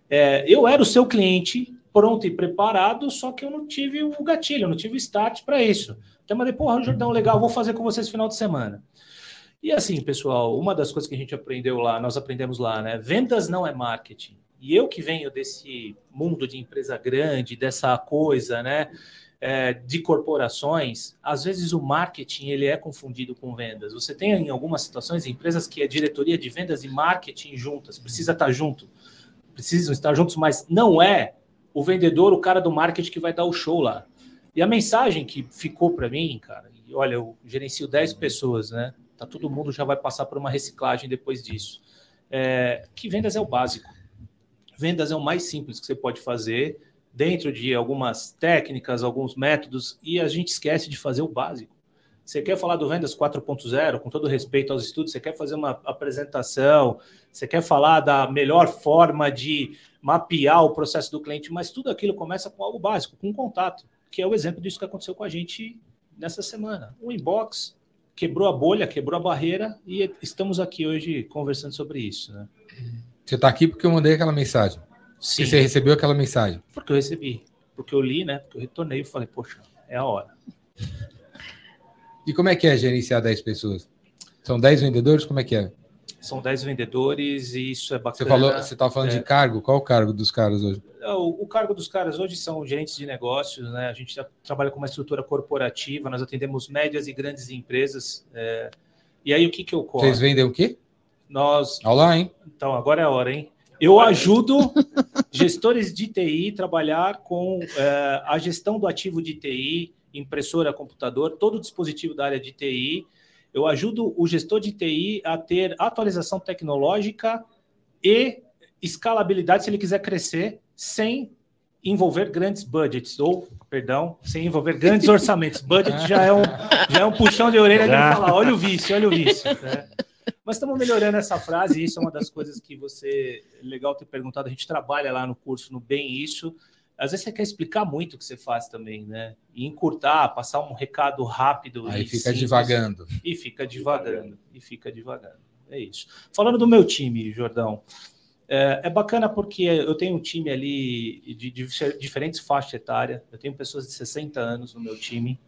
é, eu era o seu cliente, pronto e preparado, só que eu não tive o gatilho, eu não tive o start para isso. Então, eu mandei, porra, Jordão, legal, vou fazer com vocês esse final de semana. E assim, pessoal, uma das coisas que a gente aprendeu lá, nós aprendemos lá, né? Vendas não é marketing. E eu que venho desse mundo de empresa grande, dessa coisa, né? É, de corporações, às vezes o marketing ele é confundido com vendas. Você tem em algumas situações empresas que é diretoria de vendas e marketing juntas, precisa estar junto, precisam estar juntos, mas não é o vendedor, o cara do marketing que vai dar o show lá. E a mensagem que ficou para mim, cara, e olha, eu gerencio 10 pessoas, né? Tá, todo mundo já vai passar por uma reciclagem depois disso. É, que vendas é o básico. Vendas é o mais simples que você pode fazer dentro de algumas técnicas, alguns métodos, e a gente esquece de fazer o básico. Você quer falar do Vendas 4.0, com todo respeito aos estudos, você quer fazer uma apresentação, você quer falar da melhor forma de mapear o processo do cliente, mas tudo aquilo começa com algo básico, com um contato, que é o exemplo disso que aconteceu com a gente nessa semana. O inbox quebrou a bolha, quebrou a barreira, e estamos aqui hoje conversando sobre isso. Né? Você está aqui porque eu mandei aquela mensagem. Sim. Porque você recebeu aquela mensagem. Porque eu recebi. Porque eu li, né? Porque eu retornei e falei, poxa, é a hora. E como é que é gerenciar 10 pessoas? São 10 vendedores? Como é que é? São 10 vendedores e isso é bacana. Você falou, você estava falando É. de cargo? Qual o cargo dos caras hoje? O, o cargo dos caras hoje são gerentes de negócios, né? A gente já trabalha com uma estrutura corporativa, nós atendemos médias e grandes empresas. é, E aí o que, que ocorre? Vocês vendem o quê? Nós. Olá, hein? Então, agora é a hora, hein? Eu ajudo gestores de TI trabalhar com é, a gestão do ativo de TI, impressora, computador, todo dispositivo da área de TI. Eu ajudo o gestor de TI a ter atualização tecnológica e escalabilidade se ele quiser crescer sem envolver grandes budgets, ou, perdão, sem envolver grandes orçamentos. Budget já é um, já é um puxão de orelha de falar, olha o vício, olha o vício. Né? Mas estamos melhorando essa frase, e isso é uma das coisas que você, legal ter perguntado, a gente trabalha lá no curso no Bem Isso, às vezes você quer explicar muito o que você faz também, né? E encurtar, passar um recado rápido. Aí fica simples, divagando. E fica divagando. E fica divagando. É isso. Falando do meu time, Jordão, é, é bacana porque eu tenho um time ali de, de, diferentes faixas etárias. Eu tenho pessoas de 60 anos no meu time.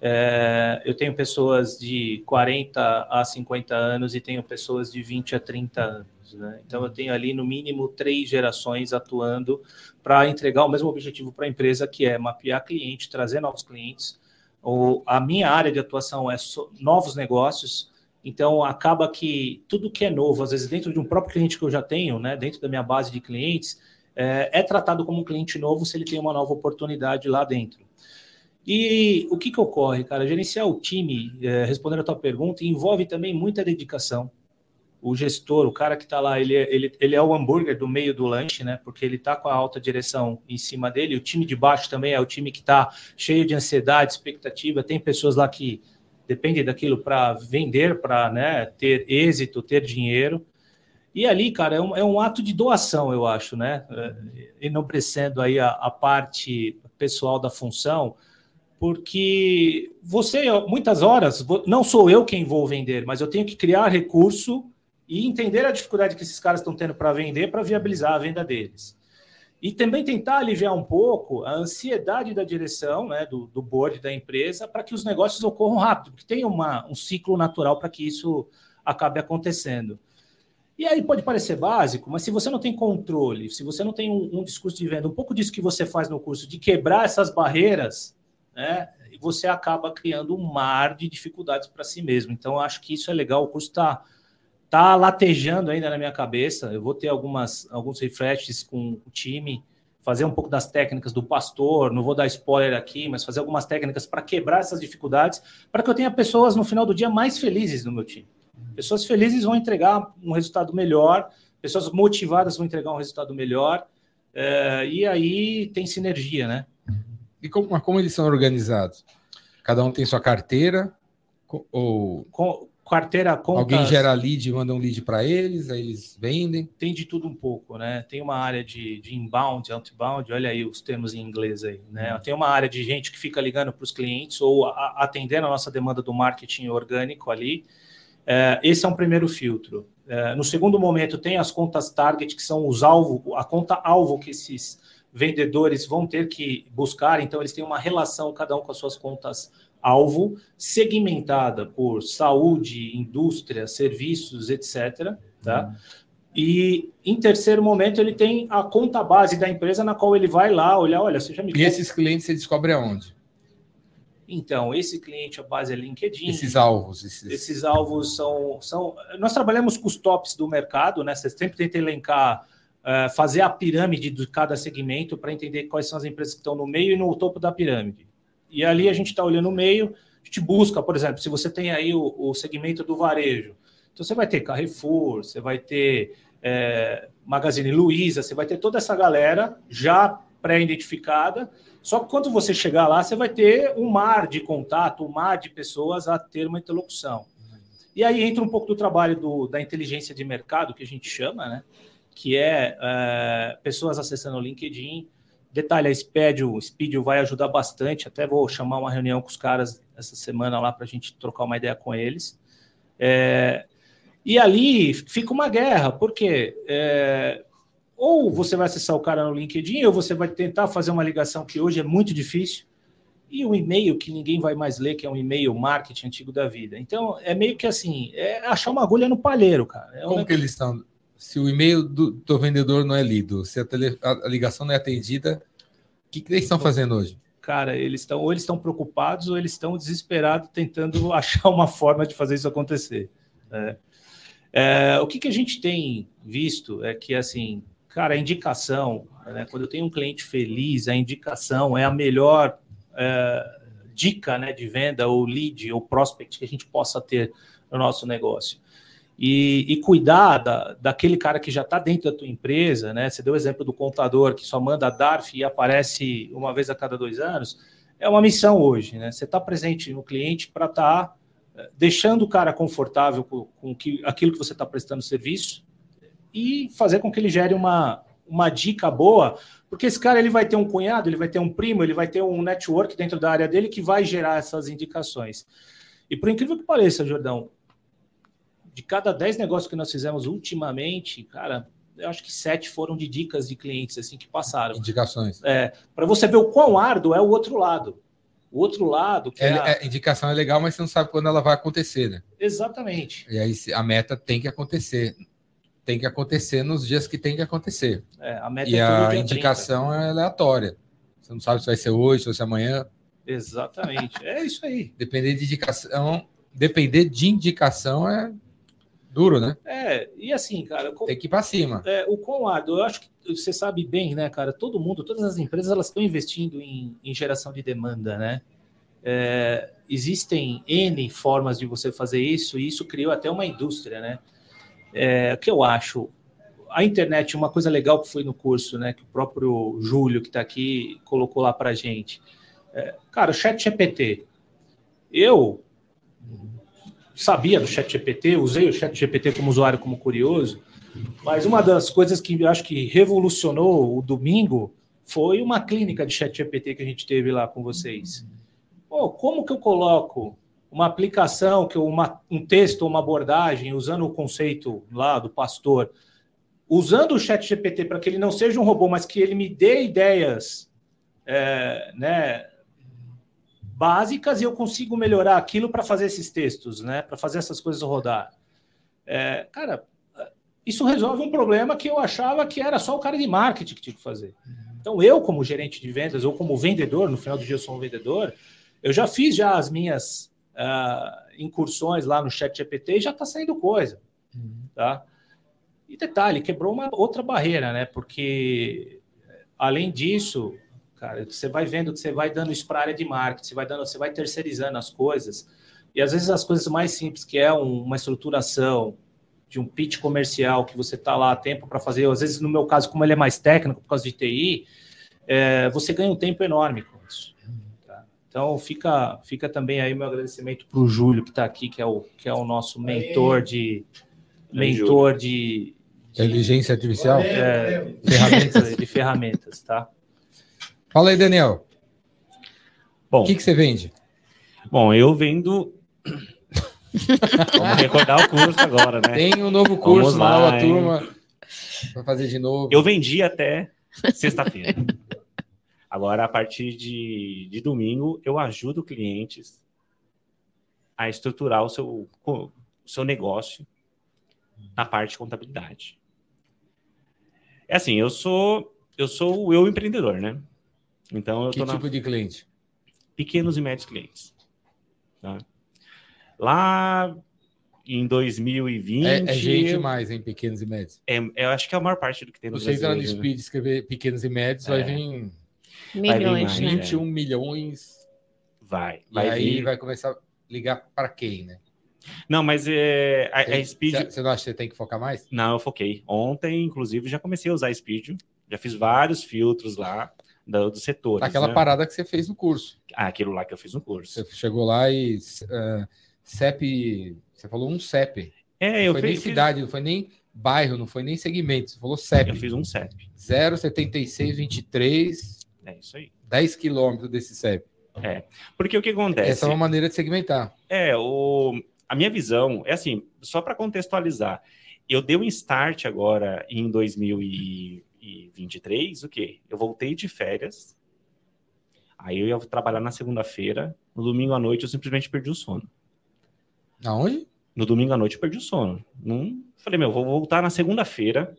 É, eu tenho pessoas de 40 a 50 anos e tenho pessoas de 20 a 30 anos. Né? Então, eu tenho ali no mínimo três gerações atuando para entregar o mesmo objetivo para a empresa, que é mapear cliente, trazer novos clientes. A minha área de atuação é so, novos negócios, então acaba que tudo que é novo, às vezes dentro de um próprio cliente que eu já tenho, né, dentro da minha base de clientes, é, é tratado como um cliente novo se ele tem uma nova oportunidade lá dentro. E o que, que ocorre, cara? Gerenciar o time, é, respondendo a tua pergunta, envolve também muita dedicação o gestor, o cara que está lá, ele é, ele, ele é o hambúrguer do meio do lanche, né? Porque ele está com a alta direção em cima dele. O time de baixo também é o time que está cheio de ansiedade, expectativa. Tem pessoas lá que dependem daquilo para vender, para né, ter êxito, ter dinheiro. E ali, cara, é um, é um ato de doação, eu acho, né? É, enobrecendo aí a, a parte pessoal da função, porque você, muitas horas, não sou eu quem vou vender, mas eu tenho que criar recurso e entender a dificuldade que esses caras estão tendo para vender, para viabilizar a venda deles. E também tentar aliviar um pouco a ansiedade da direção, né, do, do board da empresa, para que os negócios ocorram rápido, porque tem uma, um ciclo natural para que isso acabe acontecendo. E aí pode parecer básico, mas se você não tem controle, se você não tem um, um discurso de venda, um pouco disso que você faz no curso, de quebrar essas barreiras, né, você acaba criando um mar de dificuldades para si mesmo. Então, acho que isso é legal. O curso está tá latejando ainda na minha cabeça. Eu vou ter algumas, alguns refreshes com o time, fazer um pouco das técnicas do pastor, não vou dar spoiler aqui, mas fazer algumas técnicas para quebrar essas dificuldades, para que eu tenha pessoas no final do dia mais felizes no meu time. Pessoas felizes vão entregar um resultado melhor, pessoas motivadas vão entregar um resultado melhor, é, e aí tem sinergia, né? E como, como eles são organizados? Cada um tem sua carteira? Ou... Com, carteira contas... Alguém gera lead, manda um lead para eles, aí eles vendem. Tem de tudo um pouco, né? Tem uma área de, de inbound, outbound, olha aí os termos em inglês aí, né? Uhum. Tem uma área de gente que fica ligando para os clientes ou a, atendendo a nossa demanda do marketing orgânico ali. É, esse é um primeiro filtro. É, no segundo momento, tem as contas target, que são os alvos, a conta alvo que esses vendedores vão ter que buscar, então eles têm uma relação, cada um com as suas contas alvo, segmentada por saúde, indústria, serviços, etc. Tá? Uhum. E em terceiro momento, ele tem a conta base da empresa na qual ele vai lá olhar, olha, você já me. E esses clientes você descobre aonde? Então, esse cliente, a base é LinkedIn. Esses alvos. Esses, esses alvos são, são. Nós trabalhamos com os tops do mercado, né? Você sempre tenta elencar, uh, fazer a pirâmide de cada segmento para entender quais são as empresas que estão no meio e no topo da pirâmide. E ali a gente está olhando o meio, a gente busca, por exemplo, se você tem aí o, o segmento do varejo, então você vai ter Carrefour, você vai ter é, Magazine Luiza, você vai ter toda essa galera já pré-identificada. Só que quando você chegar lá, você vai ter um mar de contato, um mar de pessoas a ter uma interlocução. E aí entra um pouco do trabalho do, da inteligência de mercado, que a gente chama, né? Que é, é pessoas acessando o LinkedIn, Detalhe, a Speedio vai ajudar bastante. Até vou chamar uma reunião com os caras essa semana lá para a gente trocar uma ideia com eles. É, e ali fica uma guerra, porque é, ou você vai acessar o cara no LinkedIn, ou você vai tentar fazer uma ligação que hoje é muito difícil, e um e-mail que ninguém vai mais ler, que é um e-mail marketing antigo da vida. Então, é meio que assim, é achar uma agulha no palheiro, cara. É Como que eles estão se o e-mail do, do, vendedor não é lido, se a, tele, a, ligação não é atendida, que, que eles estão fazendo hoje? Cara, eles estão ou eles estão preocupados ou eles estão desesperados tentando achar uma forma de fazer isso acontecer. É. É, o que, que a gente tem visto é que, assim, cara, a indicação, né, quando eu tenho um cliente feliz, a indicação é a melhor é, dica né, de venda ou lead ou prospect que a gente possa ter no nosso negócio. E, e cuidar da, daquele cara que já está dentro da tua empresa, né? Você deu o exemplo do contador que só manda DARF e aparece uma vez a cada dois anos. É uma missão hoje, né? Você está presente no cliente para estar tá eh, deixando o cara confortável com, com que, aquilo que você está prestando serviço e fazer com que ele gere uma, uma dica boa, porque esse cara ele vai ter um cunhado, ele vai ter um primo, ele vai ter um network dentro da área dele que vai gerar essas indicações. E por incrível que pareça, Jordão, de cada 10 negócios que nós fizemos ultimamente, cara, eu acho que sete foram de dicas de clientes assim que passaram. Indicações. É, para você ver o quão árduo é o outro lado. O outro lado. É, é, a... indicação é legal, mas você não sabe quando ela vai acontecer, né? Exatamente. E aí a meta tem que acontecer. Tem que acontecer nos dias que tem que acontecer. É, a meta e é a indicação é aleatória. Você não sabe se vai ser hoje, se vai ser amanhã. Exatamente. É isso aí. Depender de indicação, depender de indicação é Duro, né? É, e assim, cara. Tem que ir para cima. É, o quão árduo, eu acho que você sabe bem, né, cara? Todo mundo, todas as empresas, elas estão investindo em, em geração de demanda, né? É, existem N formas de você fazer isso, e isso criou até uma indústria, né? É, que eu acho? A internet, uma coisa legal que foi no curso, né? Que o próprio Júlio, que está aqui, colocou lá para gente. É, cara, o chat GPT. Eu sabia do Chat GPT, usei o Chat GPT como usuário, como curioso, mas uma das coisas que eu acho que revolucionou o domingo foi uma clínica de Chat GPT que a gente teve lá com vocês. Pô, como que eu coloco uma aplicação, que uma, um texto, uma abordagem, usando o conceito lá do pastor, usando o Chat GPT para que ele não seja um robô, mas que ele me dê ideias, é, né, básicas e eu consigo melhorar aquilo para fazer esses textos, né? Para fazer essas coisas rodar. É, cara, isso resolve um problema que eu achava que era só o cara de marketing que tinha que fazer. Então, eu, como gerente de vendas ou como vendedor, no final do dia eu sou um vendedor, eu já fiz já as minhas uh, incursões lá no chat GPT e já está saindo coisa. Tá? E detalhe, quebrou uma outra barreira, né? Porque, além disso, cara. Você vai vendo que você vai dando isso para a área de marketing, você vai dando, você vai terceirizando as coisas. E às vezes as coisas mais simples, que é um, uma estruturação de um pitch comercial que você está lá a tempo para fazer, às vezes no meu caso, como ele é mais técnico por causa de TI, é, você ganha um tempo enorme com isso. Tá? Então fica, fica também aí meu agradecimento para o Júlio que está aqui, que é o, que é o nosso mentor de mentor de, de inteligência artificial, é, ferramentas de ferramentas, tá? Fala aí, Daniel. Bom, o que, que você vende? Bom, eu vendo. Vamos recordar o curso agora, né? Tem um novo curso, lá, nova turma. Vai fazer de novo. Eu vendi até sexta-feira. Agora, a partir de, de domingo, eu ajudo clientes a estruturar o seu, o seu negócio na parte de contabilidade. É assim, eu sou eu sou o eu empreendedor, né? Então, eu que tipo na... de cliente? Pequenos e médios clientes. Tá? Lá em 2020. É, é gente mais, em pequenos e médios. É, eu acho que é a maior parte do que tem no Você entrar no Speed escrever pequenos e médios, é. vai vir. Milhões, vai vir 21 né? milhões. Vai. vai e aí vir... vai começar a ligar para quem, né? Não, mas é, a, a Speed. Você não acha que você tem que focar mais? Não, eu foquei. Ontem, inclusive, já comecei a usar Speed. Já fiz vários filtros lá do, do setor. Aquela né? parada que você fez no curso. Ah, aquilo lá que eu fiz no curso. Você chegou lá e uh, CEP, você falou um CEP. É, eu não foi nem cidade, não foi nem bairro, não foi nem segmento, você falou CEP. Eu fiz um CEP. 07623. É isso aí. 10 quilômetros desse CEP. É, porque o que acontece? Essa é uma maneira de segmentar. É, o, a minha visão é assim, só para contextualizar, eu dei um start agora em 2000 e 2023, o quê? Eu voltei de férias, aí eu ia trabalhar na segunda-feira, no domingo à noite eu simplesmente perdi o sono. Aonde? No domingo à noite eu perdi o sono. Não, falei, meu, vou voltar na segunda-feira,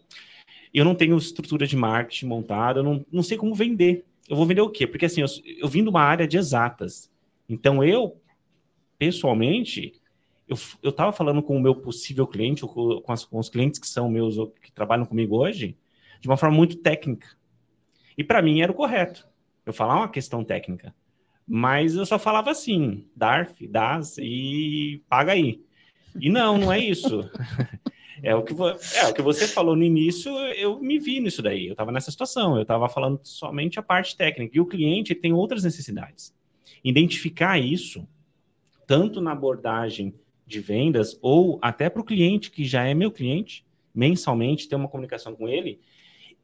eu não tenho estrutura de marketing montada, eu não, não sei como vender. Eu vou vender o quê? Porque assim, eu, eu vim de uma área de exatas. Então eu, pessoalmente, eu, eu tava falando com o meu possível cliente, com, com, as, com os clientes que são meus, que trabalham comigo hoje, de uma forma muito técnica. E para mim era o correto. Eu falava uma questão técnica. Mas eu só falava assim, DARF, DAS e paga aí. E não, não é isso. É o, que é o que você falou no início, eu me vi nisso daí. Eu estava nessa situação, eu estava falando somente a parte técnica. E o cliente tem outras necessidades. Identificar isso, tanto na abordagem de vendas, ou até para o cliente que já é meu cliente, mensalmente, ter uma comunicação com ele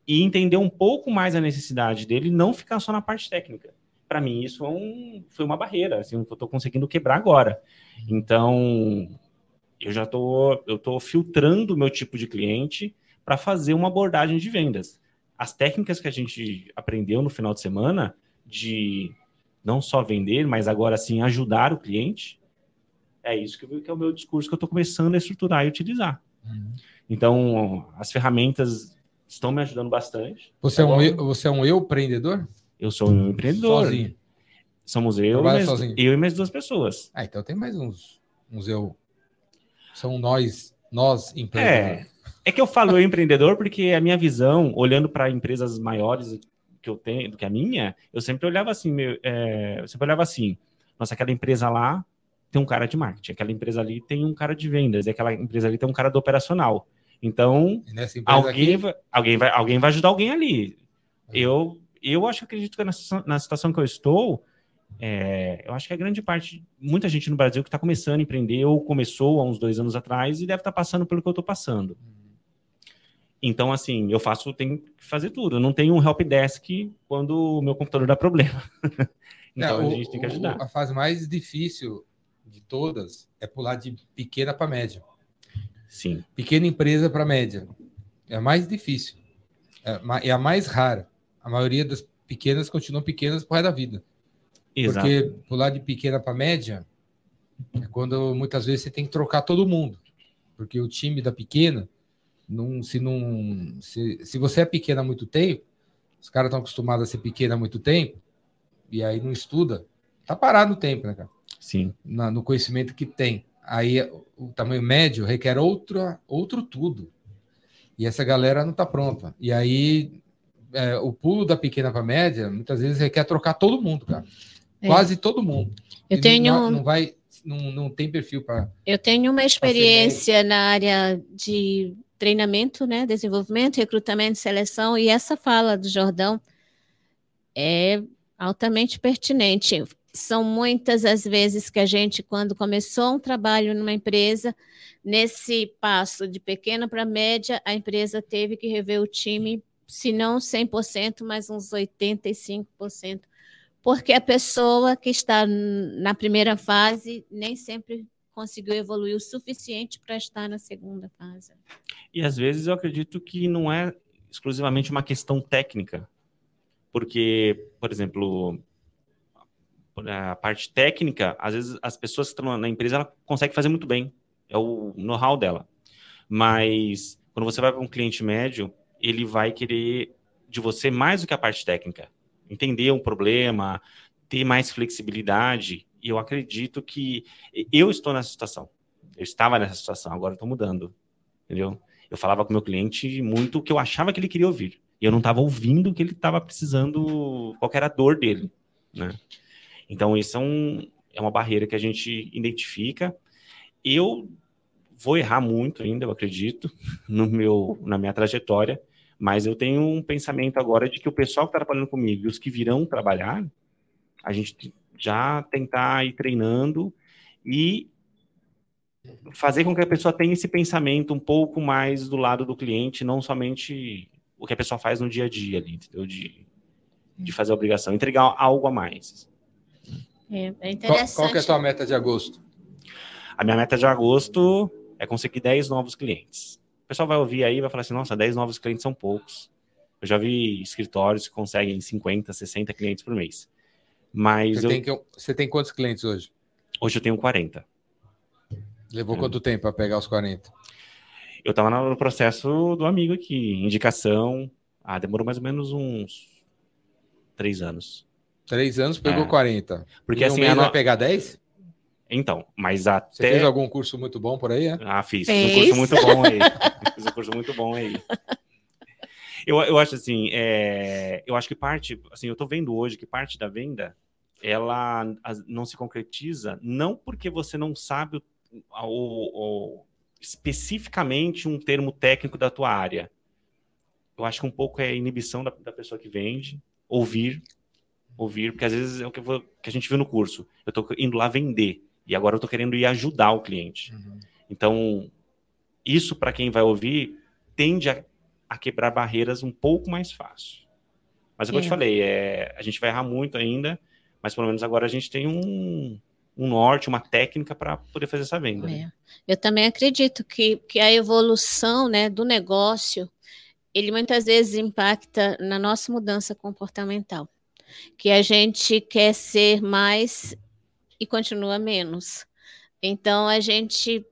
e entender um pouco mais a necessidade dele, não ficar só na parte técnica. Para mim, isso é um, foi uma barreira, assim, eu estou conseguindo quebrar agora. Então, eu já estou eu tô filtrando o meu tipo de cliente para fazer uma abordagem de vendas. As técnicas que a gente aprendeu no final de semana de não só vender, mas agora sim ajudar o cliente, é isso que, que é o meu discurso que eu estou começando a estruturar e utilizar. Uhum. Então, as ferramentas estão me ajudando bastante. Você, é, um eu, você é um eu empreendedor? Eu sou um empreendedor. Sozinho. Somos eu, e mais, eu e mais duas pessoas. Ah, então tem mais uns, uns eu são nós, nós empreendedores. É, é que eu falo eu empreendedor porque a minha visão, olhando para empresas maiores que eu tenho do que a minha, eu sempre olhava assim, meu, é, eu sempre olhava assim, nossa, aquela empresa lá tem um cara de marketing, aquela empresa ali tem um cara de vendas, e aquela empresa ali tem um cara do operacional. Então, alguém, aqui... vai, alguém, vai, alguém vai ajudar alguém ali. É. Eu, eu acho, acredito que na, na situação que eu estou, é, eu acho que a grande parte, muita gente no Brasil que está começando a empreender ou começou há uns dois anos atrás e deve estar tá passando pelo que eu estou passando. Então, assim, eu faço, tenho que fazer tudo. Eu não tenho um help desk quando o meu computador dá problema. então, a gente tem que ajudar. a fase mais difícil de todas é pular de pequena para média. Sim. Pequena empresa para média. É a mais difícil. É, é a mais rara. A maioria das pequenas continuam pequenas por resto da vida. Exato. Porque pular de pequena para média é quando muitas vezes você tem que trocar todo mundo. Porque o time da pequena, não, se, não, se, se você é pequena há muito tempo, os caras estão acostumados a ser pequena há muito tempo, e aí não estuda, tá parado no tempo, né, cara? Sim. Na, no conhecimento que tem. Aí o tamanho médio requer outro, outro tudo. E essa galera não está pronta. E aí é, o pulo da pequena para média muitas vezes requer trocar todo mundo, cara. É. Quase todo mundo. Eu tenho. Não, não vai, não, não tem perfil para. Eu tenho uma experiência na área de treinamento, né, desenvolvimento, recrutamento, seleção, e essa fala do Jordão é altamente pertinente. São muitas as vezes que a gente, quando começou um trabalho numa empresa, nesse passo de pequena para média, a empresa teve que rever o time, se não 100%, mas uns 85%, porque a pessoa que está na primeira fase nem sempre conseguiu evoluir o suficiente para estar na segunda fase. E às vezes eu acredito que não é exclusivamente uma questão técnica, porque, por exemplo, a parte técnica, às vezes as pessoas que estão na empresa ela consegue fazer muito bem, é o know-how dela. Mas quando você vai para um cliente médio, ele vai querer de você mais do que a parte técnica entender um problema, ter mais flexibilidade. E eu acredito que eu estou nessa situação. Eu estava nessa situação, agora estou mudando. Entendeu? Eu falava com meu cliente muito o que eu achava que ele queria ouvir. E eu não estava ouvindo o que ele estava precisando, qual era a dor dele. Né? Então, isso é, um, é uma barreira que a gente identifica. Eu vou errar muito ainda, eu acredito, no meu, na minha trajetória, mas eu tenho um pensamento agora de que o pessoal que está trabalhando comigo e os que virão trabalhar, a gente já tentar ir treinando e fazer com que a pessoa tenha esse pensamento um pouco mais do lado do cliente, não somente o que a pessoa faz no dia a dia ali, entendeu? De, de fazer a obrigação, entregar algo a mais. É, é interessante. Qual, qual é a tua meta de agosto? A minha meta de agosto é conseguir 10 novos clientes pessoal vai ouvir aí e vai falar assim: nossa, 10 novos clientes são poucos. Eu já vi escritórios que conseguem 50, 60 clientes por mês. Mas você, eu... tem, que, você tem quantos clientes hoje? Hoje eu tenho 40. Levou é. quanto tempo para pegar os 40? Eu estava no processo do amigo aqui, indicação. Ah, demorou mais ou menos uns três anos. Três anos pegou é. 40. Porque e assim. Ela vai pegar 10? Então, mas até. Você fez algum curso muito bom por aí? É? Ah, fiz. Fez. Fiz um curso muito bom aí. fiz um curso muito bom aí. Eu, eu acho assim, é, eu acho que parte, assim, eu tô vendo hoje que parte da venda, ela não se concretiza, não porque você não sabe o, o, especificamente um termo técnico da tua área. Eu acho que um pouco é a inibição da, da pessoa que vende, ouvir, ouvir, porque às vezes é o que, vou, que a gente viu no curso. Eu estou indo lá vender e agora eu estou querendo ir ajudar o cliente. Uhum. Então, isso para quem vai ouvir tende a, a, quebrar barreiras um pouco mais fácil. Mas é como é. eu te falei, é, a gente vai errar muito ainda, mas pelo menos agora a gente tem um, um norte, uma técnica para poder fazer essa venda. Né? É. Né? Eu também acredito que, que a evolução né, do negócio, ele muitas vezes impacta na nossa mudança comportamental, que a gente quer ser mais e continua menos. Então a gente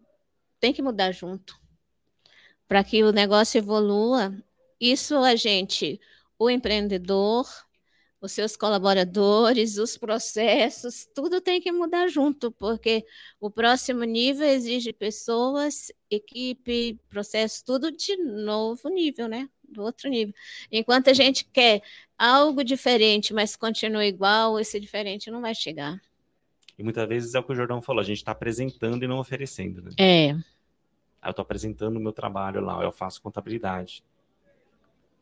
tem que mudar junto para que o negócio evolua. Isso a gente, o empreendedor, os seus colaboradores, os processos, tudo tem que mudar junto, porque o próximo nível exige pessoas, equipe, processo, tudo de novo nível, né? Do outro nível. Enquanto a gente quer algo diferente, mas continua igual, esse diferente não vai chegar. E muitas vezes é o que o Jordão falou, a gente está apresentando e não oferecendo, né? É. eu estou apresentando o meu trabalho lá, eu faço contabilidade.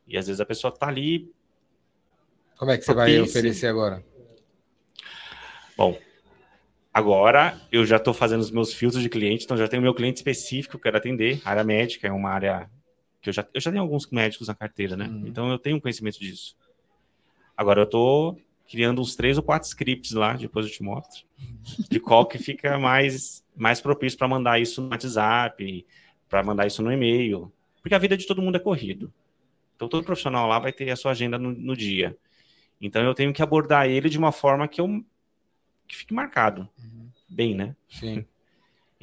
E às vezes a pessoa está ali como é que você vai oferecer agora? Bom, agora eu já estou fazendo os meus filtros de cliente, então já tenho meu cliente específico que eu quero atender. A área médica é uma área que eu já, eu já tenho alguns médicos na carteira, né? Uhum. Então eu tenho conhecimento disso. Agora eu estou criando uns três ou quatro scripts lá, depois eu te mostro, de qual que fica mais, mais propício para mandar isso no WhatsApp, para mandar isso no e-mail, porque a vida de todo mundo é corrido. Então todo profissional lá vai ter a sua agenda no, no dia. Então eu tenho que abordar ele de uma forma que eu que fique marcado. Uhum. Bem, né? Sim.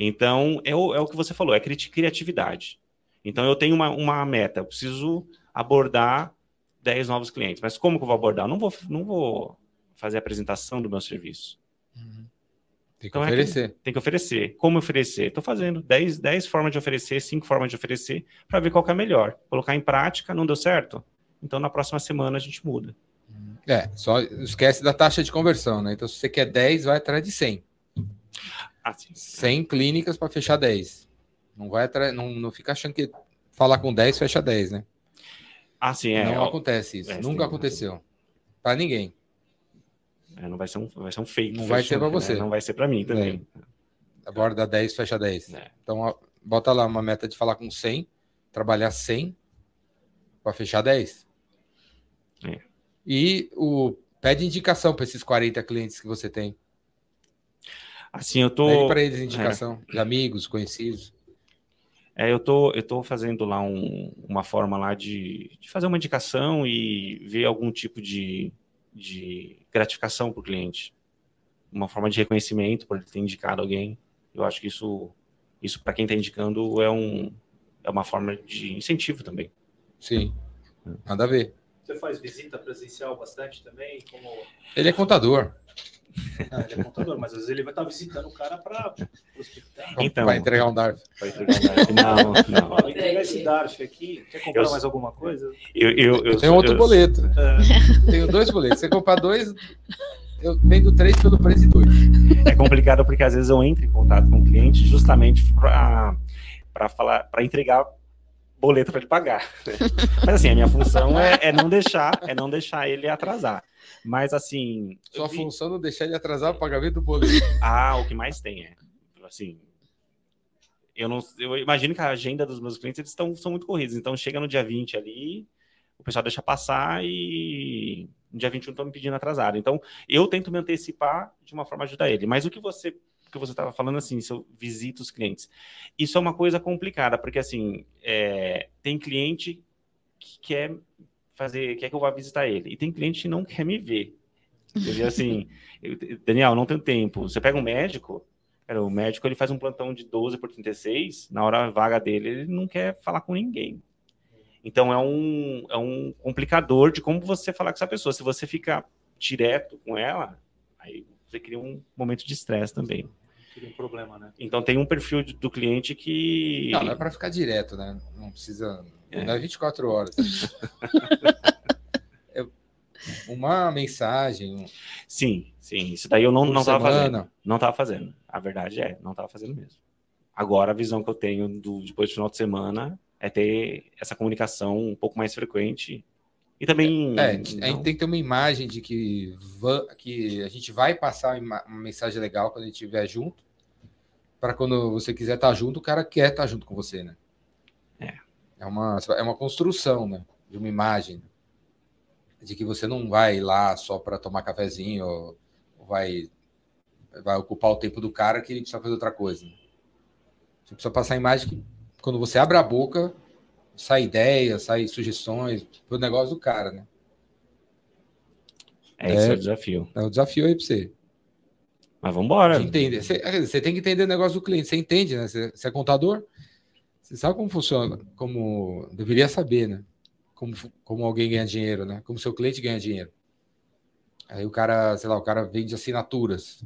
Então, é o, é o que você falou, é criatividade. Então, eu tenho uma, uma meta, eu preciso abordar 10 novos clientes. Mas como que eu vou abordar? Eu não vou, não vou fazer a apresentação do meu serviço. Uhum. Tem que então, oferecer. É que, tem que oferecer. Como oferecer? Estou fazendo 10, 10 formas de oferecer, 5 formas de oferecer, para ver qual é melhor. Colocar em prática, não deu certo? Então, na próxima semana, a gente muda. É, só esquece da taxa de conversão, né? Então, se você quer 10, vai atrás de 100. Ah, 100 clínicas para fechar 10. Não vai atrás, não, não fica achando que falar com 10 fecha 10, né? Ah, sim, é. Não acontece isso. É, Nunca aconteceu. Para ninguém. É, não vai ser um, vai ser um fake. Não vai ser para né? você. Não vai ser para mim também. É. Aborda 10, fecha 10. É. Então, bota lá uma meta de falar com 100, trabalhar 100 para fechar 10. É. E o pede indicação para esses 40 clientes que você tem. Assim, eu tô. Pede para eles indicação é. de amigos, conhecidos. É, eu tô, eu tô fazendo lá um, uma forma lá de, de, fazer uma indicação e ver algum tipo de, de gratificação para o cliente. Uma forma de reconhecimento por ele ter indicado alguém. Eu acho que isso, isso para quem está indicando, é, um, é uma forma de incentivo também. Sim, nada a ver. Você faz visita presencial bastante também? Como... Ele é contador. Ah, ele é contador, mas às vezes ele vai estar visitando o cara para então, vai entregar um DARF. Vai entregar um DARF. Não, não. Vai entregar esse DARF aqui. Quer comprar eu, mais alguma coisa? Eu, eu, eu, eu tenho outro boleto. É. Tenho dois boletos. Você comprar dois, eu vendo três pelo preço de dois. É complicado porque às vezes eu entro em contato com o cliente justamente para falar, para entregar boleto para ele pagar. Né? Mas assim, a minha função é, é, não deixar, é não deixar ele atrasar. Mas assim. Sua vi... função é não deixar ele atrasar o pagamento do boleto. Ah, o que mais tem é. Assim. Eu não. Eu imagino que a agenda dos meus clientes eles estão, são muito corridos. Então chega no dia 20 ali, o pessoal deixa passar e no dia 21 estão me pedindo atrasado. Então, eu tento me antecipar de uma forma a ajudar ele. Mas o que você que você estava falando assim, se eu visito os clientes. Isso é uma coisa complicada, porque assim, é, tem cliente que quer fazer, quer que eu vá visitar ele, e tem cliente que não quer me ver. Entendeu? Assim, eu, Daniel, não tenho tempo. Você pega um médico, cara, o médico ele faz um plantão de 12 por 36, na hora vaga dele, ele não quer falar com ninguém. Então é um, é um complicador de como você falar com essa pessoa. Se você fica direto com ela, aí você cria um momento de estresse também um problema, né? Então tem um perfil do cliente que. Não, não é para ficar direto, né? Não precisa. É. Não é 24 horas. é uma mensagem. Sim, sim. Isso daí eu não, não tava fazendo. Não tava fazendo. A verdade é, não tava fazendo mesmo. Agora, a visão que eu tenho do, depois do final de semana é ter essa comunicação um pouco mais frequente. E também. É, a gente tem que ter uma imagem de que, que a gente vai passar uma, uma mensagem legal quando a gente estiver junto. Para quando você quiser estar junto, o cara quer estar junto com você, né? É. É uma, é uma construção, né? De uma imagem. De que você não vai lá só para tomar cafezinho, ou vai, vai ocupar o tempo do cara que ele precisa fazer outra coisa. Né? Você precisa passar a imagem que quando você abre a boca, sai ideias, sai sugestões pro negócio do cara, né? É, esse é, é o desafio. É o desafio aí para você. Mas vamos embora. Entender. Você, você, tem que entender o negócio do cliente. Você entende, né? Você, você, é contador, você sabe como funciona, como deveria saber, né? Como, como alguém ganha dinheiro, né? Como seu cliente ganha dinheiro. Aí o cara, sei lá, o cara vende assinaturas.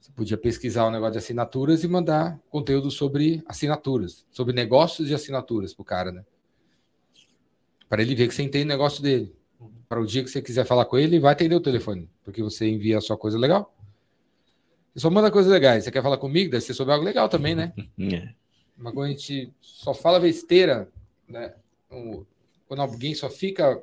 Você podia pesquisar o um negócio de assinaturas e mandar conteúdo sobre assinaturas, sobre negócios de assinaturas para o cara, né? Para ele ver que você entende o negócio dele. Para o dia que você quiser falar com ele, ele vai atender o telefone, porque você envia a sua coisa legal. Você só manda coisas legais. Você quer falar comigo? Deve ser sobre algo legal também, né? É. Mas quando a gente só fala besteira, né? Quando alguém só fica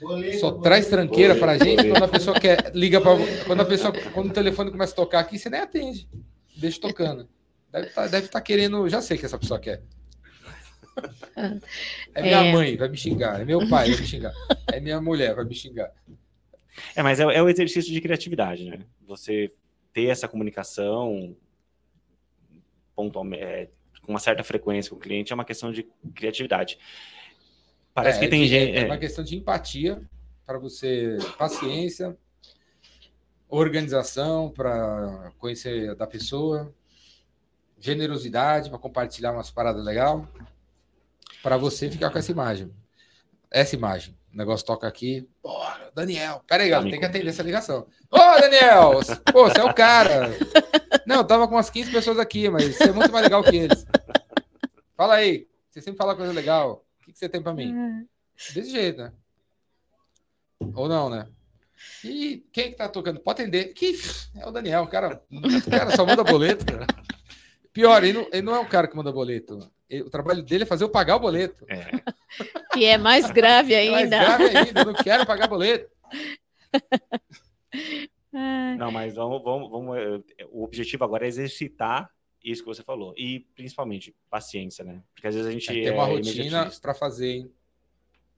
Boleto, Só boleto, traz tranqueira para a gente quando a pessoa quer liga para quando a pessoa quando o telefone começa a tocar aqui, você nem atende, deixa tocando. Deve estar tá, deve tá querendo, já sei que essa pessoa quer. É minha é. mãe, vai me xingar. É meu pai, vai me xingar. É minha mulher, vai me xingar. É, mas é, é o exercício de criatividade, né? Você ter essa comunicação pontual, é, com uma certa frequência com o cliente é uma questão de criatividade. Parece é, que tem gente. É, é uma questão de empatia para você, paciência, organização para conhecer da pessoa, generosidade para compartilhar umas paradas legal, para você ficar com essa imagem. Essa imagem. O negócio toca aqui. Porra, Daniel. Pera aí, galera, tem que atender essa ligação. Ô, Daniel! Pô, você é o cara. Não, eu tava com umas 15 pessoas aqui, mas você é muito mais legal que eles. Fala aí. Você sempre fala coisa legal que, que você tem para mim? É. Desse jeito, né? Ou não, né? E quem que tá tocando? Pode atender. Que é o Daniel, o cara, o cara só manda boleto, cara. Pior, ele não, ele não é o cara que manda boleto. Ele, o trabalho dele é fazer eu pagar o boleto. É. Que é mais grave ainda. É mais grave ainda, eu não quero pagar boleto. Não, mas vamos, vamos, vamos, eh, o objetivo agora é exercitar isso que você falou. E principalmente paciência, né? Porque às vezes a gente. É, tem uma é rotina para fazer, hein?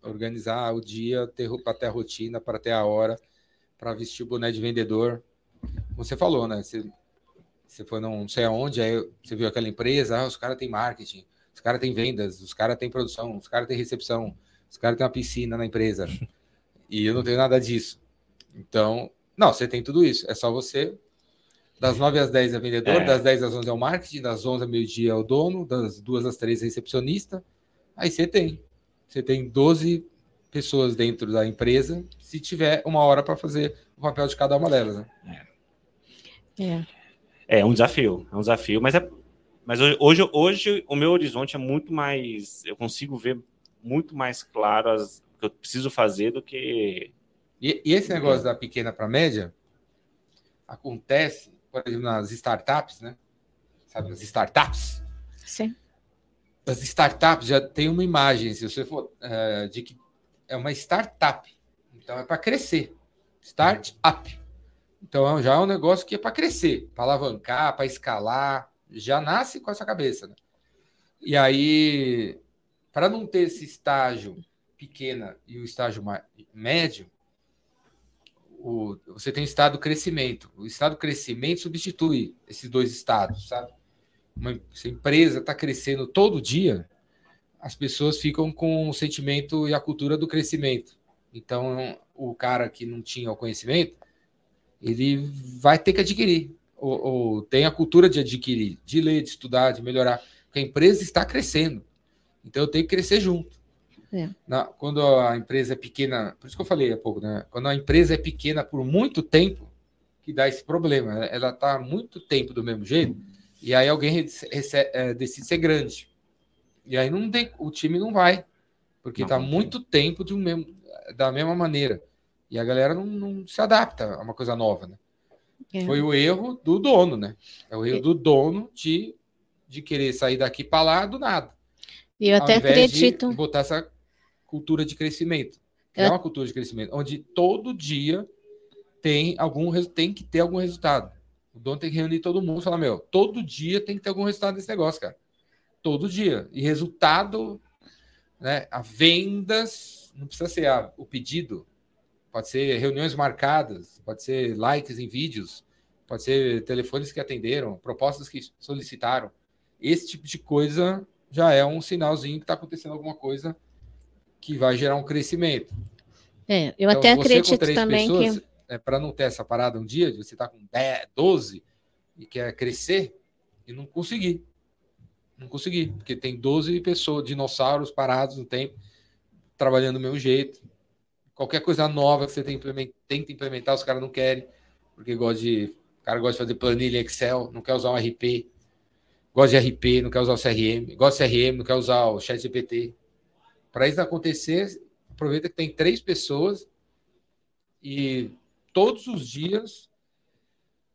Organizar o dia, ter para ter a rotina, para ter a hora, para vestir o boné de vendedor. Como você falou, né? Você, você foi não sei aonde, aí você viu aquela empresa, ah, os caras têm marketing, os caras têm vendas, os caras têm produção, os caras têm recepção, os caras têm uma piscina na empresa. e eu não tenho nada disso. Então, não, você tem tudo isso. É só você das 9 às 10 é vendedor, é. das 10 às 11 é o marketing, das 11 ao meio-dia é o dono, das 2 às 3 é recepcionista. Aí você tem. Você tem 12 pessoas dentro da empresa, se tiver uma hora para fazer o papel de cada uma delas. Né? É. é. É um desafio, é um desafio, mas é mas hoje, hoje o meu horizonte é muito mais. Eu consigo ver muito mais claro as, o que eu preciso fazer do que. E, e esse negócio da pequena para média acontece por exemplo, nas startups, né? Sabe, as startups? Sim. As startups já tem uma imagem, se você for, uh, de que é uma startup. Então é para crescer. Startup. Então já é um negócio que é para crescer, para alavancar, para escalar. Já nasce com essa cabeça. Né? E aí, para não ter esse estágio pequena e o estágio médio, o, você tem o estado crescimento. O estado crescimento substitui esses dois estados, sabe? Uma, se a empresa está crescendo todo dia, as pessoas ficam com o sentimento e a cultura do crescimento. Então, o cara que não tinha o conhecimento, ele vai ter que adquirir, ou, ou tem a cultura de adquirir, de ler, de estudar, de melhorar, porque a empresa está crescendo. Então, eu tenho que crescer junto. É. Na, quando a empresa é pequena, por isso que eu falei há pouco, né? Quando a empresa é pequena por muito tempo, que dá esse problema. Ela está muito tempo do mesmo jeito, e aí alguém recebe, é, decide ser grande. E aí não tem, o time não vai, porque está muito tempo de um mesmo, da mesma maneira. E a galera não, não se adapta a uma coisa nova, né? É. Foi o erro do dono, né? É o erro é. do dono de de querer sair daqui para lá do nada. E eu até acredito. botar essa cultura de crescimento. Eu- É uma cultura de crescimento, onde todo dia tem algum tem que ter algum resultado. O dono tem que reunir todo mundo e falar, meu, todo dia tem que ter algum resultado desse negócio, cara. Todo dia. E resultado, né? A vendas, não precisa ser a- o pedido, pode ser reuniões marcadas, pode ser likes em vídeos, pode ser telefones que atenderam, propostas que solicitaram. Esse tipo de coisa já é um sinalzinho que está acontecendo alguma coisa que vai gerar um crescimento. É, eu Então, até acredito três também pessoas, que. é, para não ter essa parada um dia, de você estar com 10, 12 e quer crescer e não conseguir. Não conseguir, porque tem 12 pessoas, dinossauros parados no tempo, trabalhando do mesmo jeito. Qualquer coisa nova que você tenta implementar, os caras não querem, porque gosta de, o cara gosta de fazer planilha Excel, não quer usar um RP, gosta de RP, não quer usar o CRM, gosta de CRM, não quer usar o ChatGPT. Para isso acontecer, aproveita que tem três pessoas e todos os dias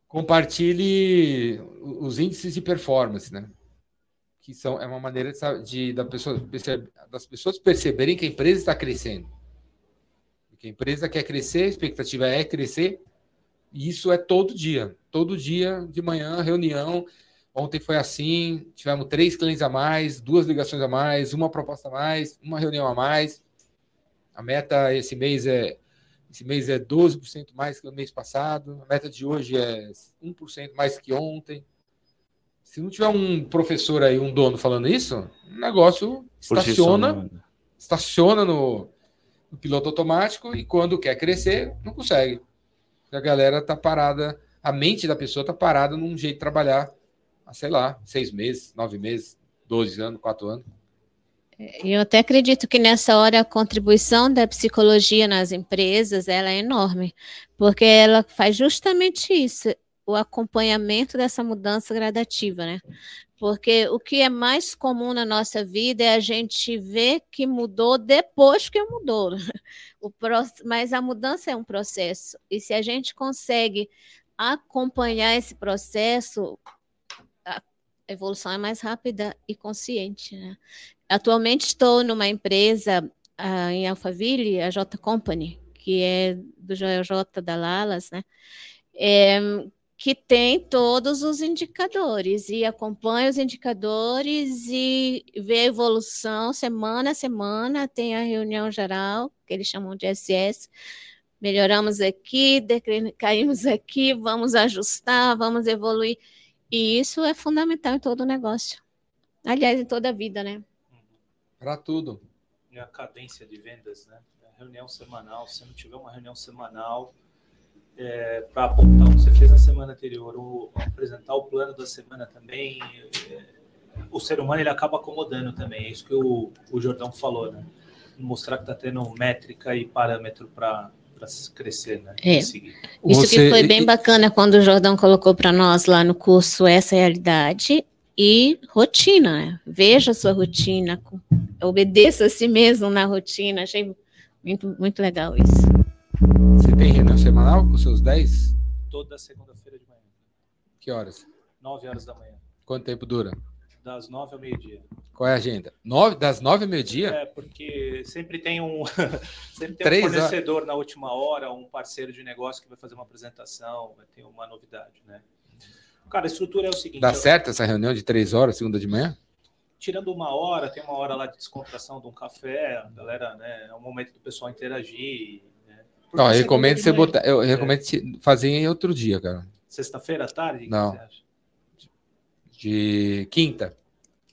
compartilhe os índices de performance, né? Que são é uma maneira de, de- da pessoa, das pessoas perceberem que a empresa está crescendo. Que a empresa quer crescer, a expectativa é crescer, e isso é todo dia. Todo dia de manhã, reunião. Ontem foi assim, tivemos três clientes a mais, duas ligações a mais, uma proposta a mais, uma reunião a mais. A meta esse mês é esse mês é 12% mais que o mês passado. A meta de hoje é 1% mais que ontem. Se não tiver um professor aí, um dono falando isso, o negócio estaciona, né? estaciona no, no piloto automático e quando quer crescer, não consegue. A galera tá parada, a mente da pessoa tá parada num jeito de trabalhar há, sei lá, seis meses, nove meses, 12 anos, quatro anos. Eu até acredito que nessa hora a contribuição da psicologia nas empresas ela é enorme, porque ela faz justamente isso, o acompanhamento dessa mudança gradativa, né? Porque o que é mais comum na nossa vida é a gente ver que mudou depois que mudou. Pro- Mas a mudança é um processo, e se a gente consegue acompanhar esse processo, a evolução é mais rápida e consciente, né? Atualmente estou numa empresa em Alphaville, a J Company, que é do JJ da Lalas, né? É, que tem todos os indicadores e acompanha os indicadores e vê a evolução semana a semana, tem a reunião geral, que eles chamam de SS. Melhoramos aqui, caímos aqui, vamos ajustar, vamos evoluir. E isso é fundamental em todo o negócio. Aliás, em toda a vida, né? Para tudo. E a cadência de vendas, né? A reunião semanal, se não tiver uma reunião semanal para apontar o que você fez na semana anterior, ou apresentar o plano da semana também, é, o ser humano ele acaba acomodando também. É isso que o, o Jordão falou, né? Mostrar que está tendo métrica e parâmetro para crescer, né? É. E seguir. Isso Você- que foi bem bacana quando o Jordão colocou para nós lá no curso essa realidade e rotina, né? Veja a sua rotina, obedeça a si mesmo na rotina. Achei muito, muito legal isso. Você tem reunião semanal com seus 10? Toda segunda-feira de manhã, Que horas? 9 horas da manhã, Quanto tempo dura? das 9 ao meio-dia. Qual é a agenda? Nove, das nove ao meio-dia? É, porque sempre tem um sempre tem Três um fornecedor na última hora, um parceiro de negócio que vai fazer uma apresentação, vai ter uma novidade, né? Cara, a estrutura é o seguinte, Dá eu- certo essa reunião de três horas, segunda de manhã? tirando uma hora, tem uma hora lá de descontração de um café, a galera, né, é um momento do pessoal interagir, Não, eu segunda recomendo você botar. Eu recomendo fazer em outro dia, cara. Sexta-feira à tarde? Não. você acha? De quinta.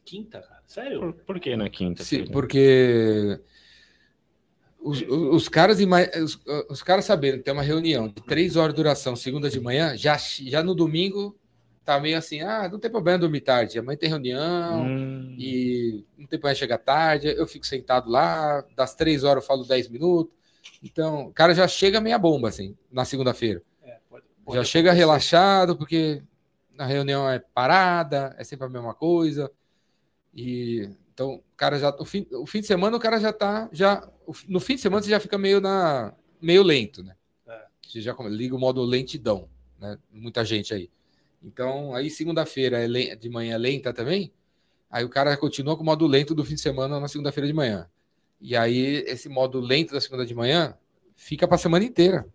Quinta, cara? Sério? Por, por que na quinta? Sim, porque os, os, os caras os, os caras sabendo que tem uma reunião de três horas de duração, segunda de manhã, já, já no domingo tá meio assim, ah, não tem problema dormir tarde, amanhã tem reunião Hum, e não tem problema chegar tarde, eu fico sentado lá, das três horas eu falo dez minutos, então o cara já chega meia bomba assim, na segunda-feira. É, Já chega acontecer. relaxado, porque a reunião é parada, é sempre a mesma coisa. E então, cara já. O fim, o fim de semana o cara já tá. Já, no fim de semana você já fica meio na meio lento, né? É. Você já liga o modo lentidão, né? Muita gente aí. Então, aí segunda-feira é de manhã é lenta também. Aí o cara continua com o modo lento do fim de semana na segunda-feira de manhã. E aí esse modo lento da segunda de manhã fica para a semana inteira.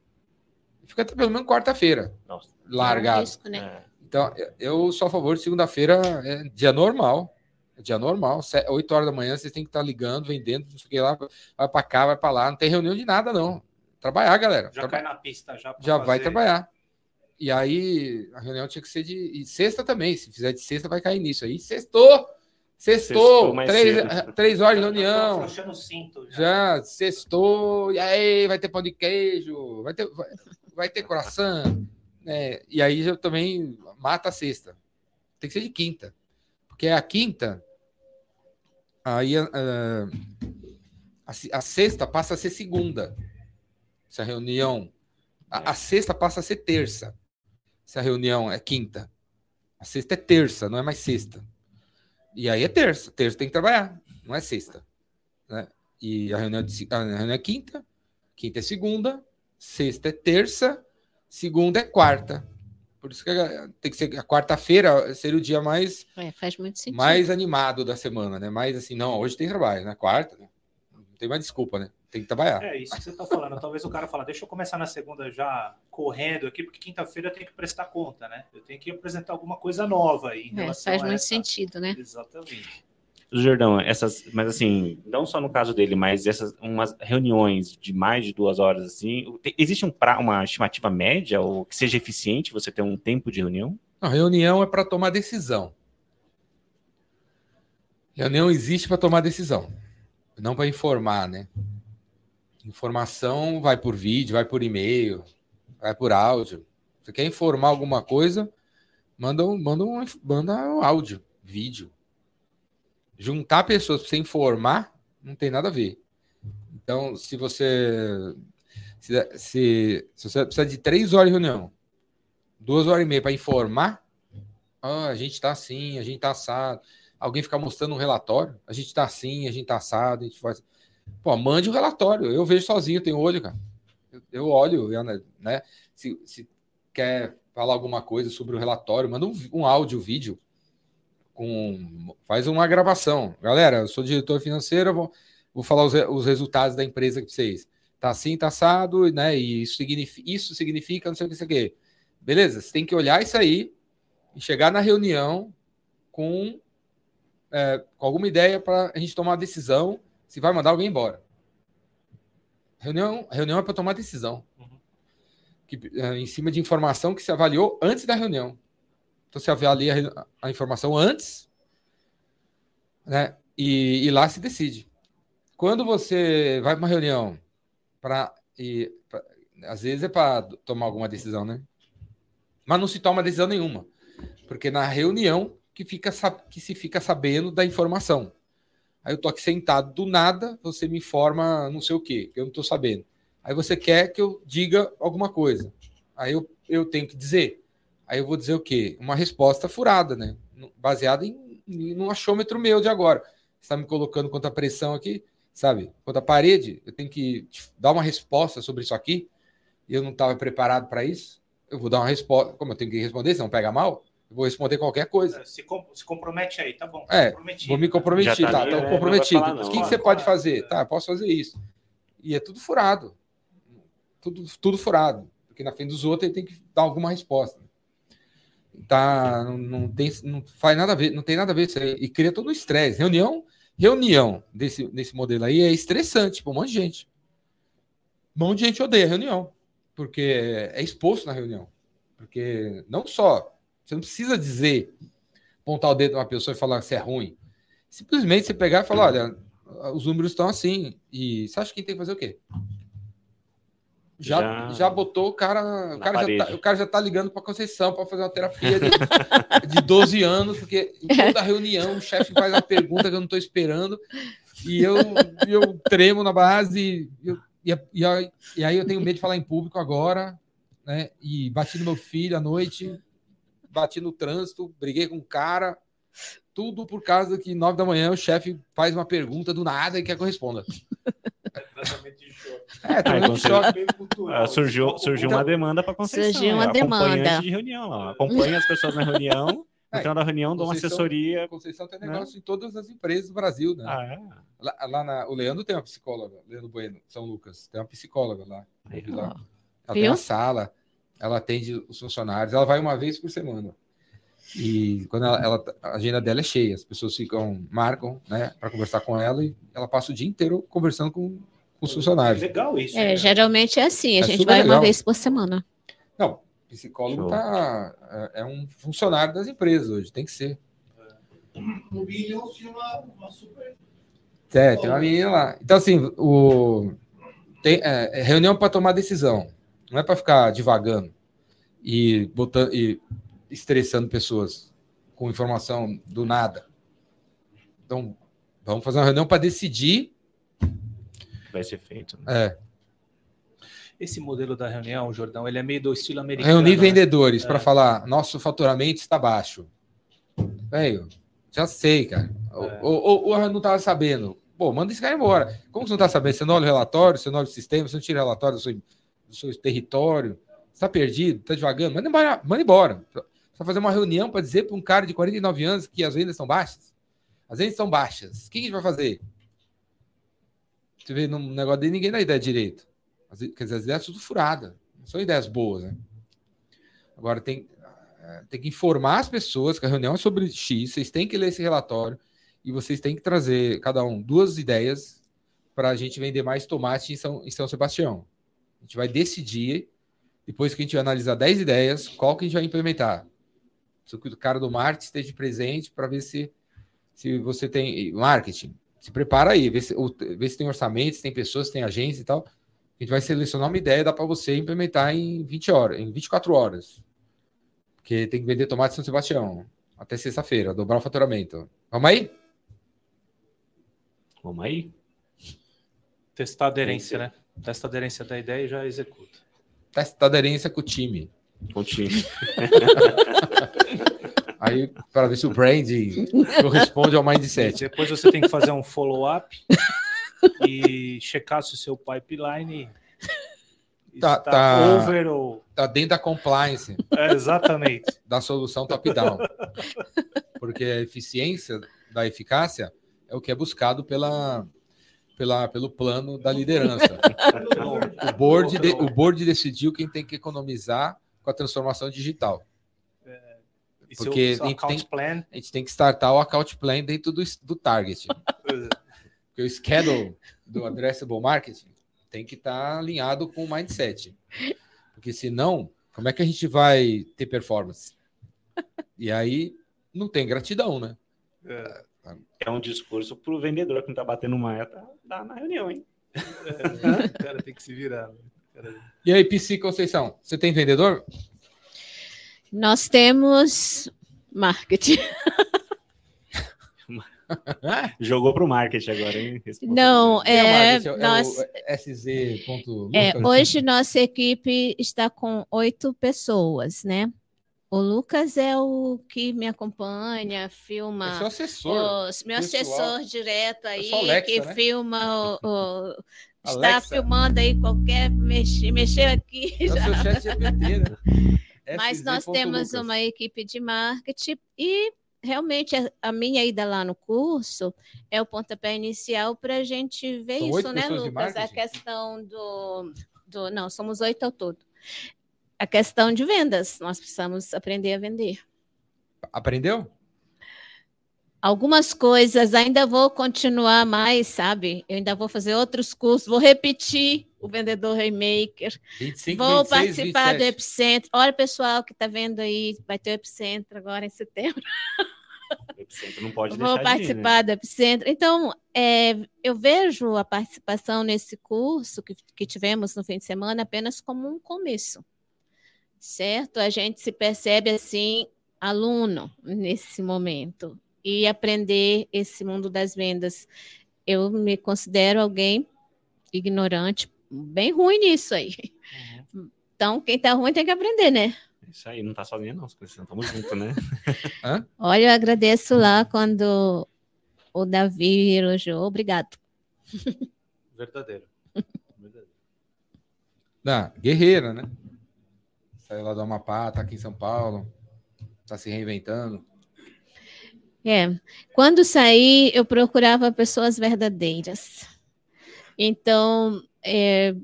Fica até pelo menos quarta-feira Nossa. É um largado. risco, né? É. Então, eu- sou a favor de segunda-feira, é dia normal. É dia normal, 8 horas da manhã, vocês têm que estar ligando, vendendo, não sei o que lá, vai para cá, vai para lá, não tem reunião de nada, não. Trabalhar, galera. Já Traba- cai na pista já. já vai fazer. trabalhar. E aí, a reunião tinha que ser de. E sexta também, se fizer de sexta, vai cair nisso aí. Sextou! Sextou Três, cedo. três horas de reunião. cinto. Já. Já, sextou, e aí vai ter pão de queijo, vai ter, vai, vai ter coração, né? E aí já também mata a sexta. Tem que ser de quinta. Porque a quinta, aí ah, a, a sexta passa a ser segunda. Se a reunião. A, a sexta passa a ser terça. Se a reunião é quinta. A sexta é terça, não é mais sexta. E aí é terça. Terça tem que trabalhar, não é sexta. Né? E a reunião, de, a reunião é quinta, quinta é segunda, sexta é terça, segunda é quarta. Por isso que a- tem que ser a quarta-feira seria o dia mais, É, mais animado da semana, né? Mais assim, não, hoje tem trabalho, né? Quarta, né? não tem mais desculpa, né? Tem que trabalhar. É isso que você está falando. Talvez o cara fala, deixa eu começar na segunda já correndo aqui, porque quinta-feira eu tenho que prestar conta, né? Eu tenho que apresentar alguma coisa nova aí. em É, relação faz a muito essa- sentido, né? Exatamente. Jordão, essas, mas assim, não só no caso dele, mas essas umas reuniões de mais de duas horas assim, te- existe um pra, uma estimativa média ou que seja eficiente você ter um tempo de reunião? A reunião é para tomar decisão. Reunião existe para tomar decisão, não para informar, né? Informação vai por vídeo, vai por e-mail, vai por áudio. Você quer informar alguma coisa, manda um, manda um, manda um áudio, vídeo. Juntar pessoas para você informar não tem nada a ver. Então, se você se, se, se você precisa de três horas de reunião, duas horas e meia para informar, ah, a gente está assim, a gente está assado. Alguém ficar mostrando um relatório, a gente está assim, a gente está assado, a gente faz. Pô, mande o relatório. Eu vejo sozinho, tenho olho, cara. Eu, eu olho, eu, né? Se, se quer falar alguma coisa sobre o relatório, manda um, um áudio, vídeo. Com, faz uma gravação. Galera, eu sou diretor financeiro, vou, vou falar os, os resultados da empresa para vocês. Tá assim, tá assado, né? E isso significa, isso significa não sei o que, isso aqui. Beleza? Você tem que olhar isso aí e chegar na reunião com, é, com alguma ideia para a gente tomar uma decisão se vai mandar alguém embora. Reunião, reunião é para tomar decisão. Que, é, em cima de informação que se avaliou antes da reunião. Então você avalia a, a informação antes, né? E, e lá se decide. Quando você vai para uma reunião para às vezes é para tomar alguma decisão, né? Mas não se toma decisão nenhuma, porque na reunião que fica que se fica sabendo da informação. Aí eu tô aqui sentado do nada, você me informa não sei o quê, que eu não tô sabendo. Aí você quer que eu diga alguma coisa. Aí eu, eu tenho que dizer. Aí eu vou dizer o quê? Uma resposta furada, né? Baseada em, em um achômetro meu de agora. Você está me colocando contra a pressão aqui, sabe? Contra a parede. Eu tenho que dar uma resposta sobre isso aqui. E eu não estava preparado para isso. Eu vou dar uma resposta. Como eu tenho que responder, se não pega mal, vou responder qualquer coisa. Se, com- se compromete aí, tá bom. É. Vou me comprometer, Já tá tá? né? Comprometido. falar, O que, que você pode fazer? Tá, posso fazer isso. E é tudo furado. Tudo, tudo furado. Porque na frente dos outros ele tem que dar alguma resposta. Tá, não, não tem, não faz nada a ver, não tem nada a ver isso aí. E cria todo o estresse. Reunião, reunião desse, desse modelo aí é estressante para um monte de gente. Um monte de gente odeia reunião. Porque é exposto na reunião. Porque não só, você não precisa dizer, apontar o dedo numa pessoa e falar que você é ruim. Simplesmente você pegar e falar, olha, os números estão assim. E você acha que tem que fazer o quê? Já, Já- já, botou o cara. O cara, já tá, o cara já tá ligando para Conceição para fazer uma terapia de, de 12 anos, porque em toda reunião o chefe faz uma pergunta que eu não estou esperando. E eu, eu tremo na base. E, eu- e, e aí- e aí eu tenho medo de falar em público agora. Né? E bati no meu filho à noite, bati no trânsito, briguei com um cara. Tudo por causa que nove da manhã o chefe faz uma pergunta do nada e quer que eu responda. Tratamento de choque. É, choque. Cultural. Ah, surgiu, surgiu uma demanda para Conceição. Surgiu uma é demanda. de reunião. Ó. Acompanha as pessoas na reunião. No É, final da reunião, dou uma assessoria. Conceição tem Né? negócio em todas as empresas do Brasil, né? Ah, é? Lá, lá na, o Leandro tem uma psicóloga, Leandro Bueno, São Lucas, tem uma psicóloga lá. Aí, lá. Ela tem Viu? a sala, ela atende os funcionários, ela vai uma vez por semana. E quando ela, ela- a agenda dela é cheia, as pessoas ficam, marcam, né, para conversar com ela e ela passa o dia inteiro conversando com, com os É funcionários. legal isso. É, né? geralmente é assim, a É gente vai legal. uma vez por semana. Não, psicólogo tá, é, é um funcionário das empresas hoje, tem que ser. No Billions tinha uma, uma super. É, tem uma menina lá. Então, assim, o, tem, é, é reunião para tomar decisão, não é para ficar divagando e, botando, e estressando pessoas com informação do nada. Então, vamos fazer uma reunião para decidir. Vai ser feito. né? É, Esse modelo da reunião, Jordão, ele é meio do estilo americano. reunir né? vendedores para É. falar: nosso faturamento está baixo. Velho, já sei, cara. É. Ou, ou, ou eu não estava sabendo. Pô, manda esse cara embora. Como você não está sabendo? Você não olha o relatório, você não olha o sistema, você não tira relatório do seu, do seu território. Está perdido, está devagando. Manda embora. Manda embora. Vai fazer uma reunião para dizer para um cara de 49 anos que as vendas são baixas? As vendas são baixas. O que a gente vai fazer? Você vê num negócio dele, ninguém dá ideia direito. As, quer dizer, as ideias são tudo furadas. Não são ideias boas, né? Agora tem, eh, tem que informar as pessoas que a reunião é sobre X, vocês têm que ler esse relatório e vocês têm que trazer, cada um, duas ideias para a gente vender mais tomate em São, em São Sebastião. A gente vai decidir, depois que a gente analisar 10 ideias, qual que a gente vai implementar. Preciso que o cara do marketing esteja presente para ver se, se você tem. Marketing, se prepara aí, vê se, o- vê se tem orçamento, se tem pessoas, se tem agência e tal. A gente vai selecionar uma ideia, dá para você implementar em 20 horas, em 24 horas. Porque tem que vender tomate em São Sebastião até sexta-feira, dobrar o faturamento. Vamos aí? Vamos aí? Testar a aderência, né? Testa a aderência da ideia e já executa. Testa aderência com o time. Continue. Aí, para ver se o brand corresponde ao mindset. Depois você tem que fazer um follow-up e checar se o seu pipeline Tá- está tá. over ou... Tá dentro da compliance É, exatamente. da solução top-down. Porque a eficiência da eficácia é o que é buscado pela, pela, pelo plano da liderança. O board, de- o board decidiu quem tem que economizar com a transformação digital. E Porque seu, seu tem- account tem- plan... A gente tem que startar o account plan dentro do, do target. Porque o schedule do addressable marketing tem que estar alinhado com o mindset. Porque senão, como é que a gente vai ter performance? E aí não tem gratidão, né? É um discurso para o vendedor que não está batendo meta tá na reunião, hein? O cara tem que se virar. né? E aí, PC Conceição, você tem vendedor? Nós temos marketing. Jogou para o marketing agora, hein? Não, o é, marketing? nós, o SZ. é, hoje nossa equipe está com oito pessoas, né? O Lucas é o que me acompanha, filma sou assessor. os, meu pessoal. assessor direto aí, Alexa, que né? filma o, o- está Alexa. filmando aí qualquer mexer, mexeu aqui. Eu sou chat GPT, né? Mas nós temos Lucas. uma equipe de marketing e realmente a, minha ida lá no curso é o pontapé inicial para a gente ver São isso, né, Lucas? A questão do, do. Não, somos oito ao todo. A questão de vendas, nós precisamos aprender a vender. Aprendeu? Algumas coisas ainda vou continuar mais, sabe? Eu ainda vou fazer outros cursos, vou repetir o vendedor Remaker. 25, Vou 26, participar do 27. Epicentro. Olha, pessoal que está vendo aí, vai ter o Epicentro agora em setembro. Epicentro não pode Vou de ir, né? participar do Epicentro. Então, é, eu vejo a participação nesse curso que, que tivemos no fim de semana apenas como um começo, certo? A gente se percebe assim, aluno nesse momento e aprender esse mundo das vendas. Eu me considero alguém ignorante, bem ruim nisso aí. Então, quem tá ruim tem que aprender, né? Isso aí, não tá sozinha não, Conceição. Tamo junto, né? Olha, eu agradeço lá quando o Davi elogiou. Obrigado. Verdadeiro. Não, guerreira, né? Saiu lá do Amapá, tá aqui em São Paulo, tá se reinventando. É, quando saí, eu procurava pessoas verdadeiras. Então, é,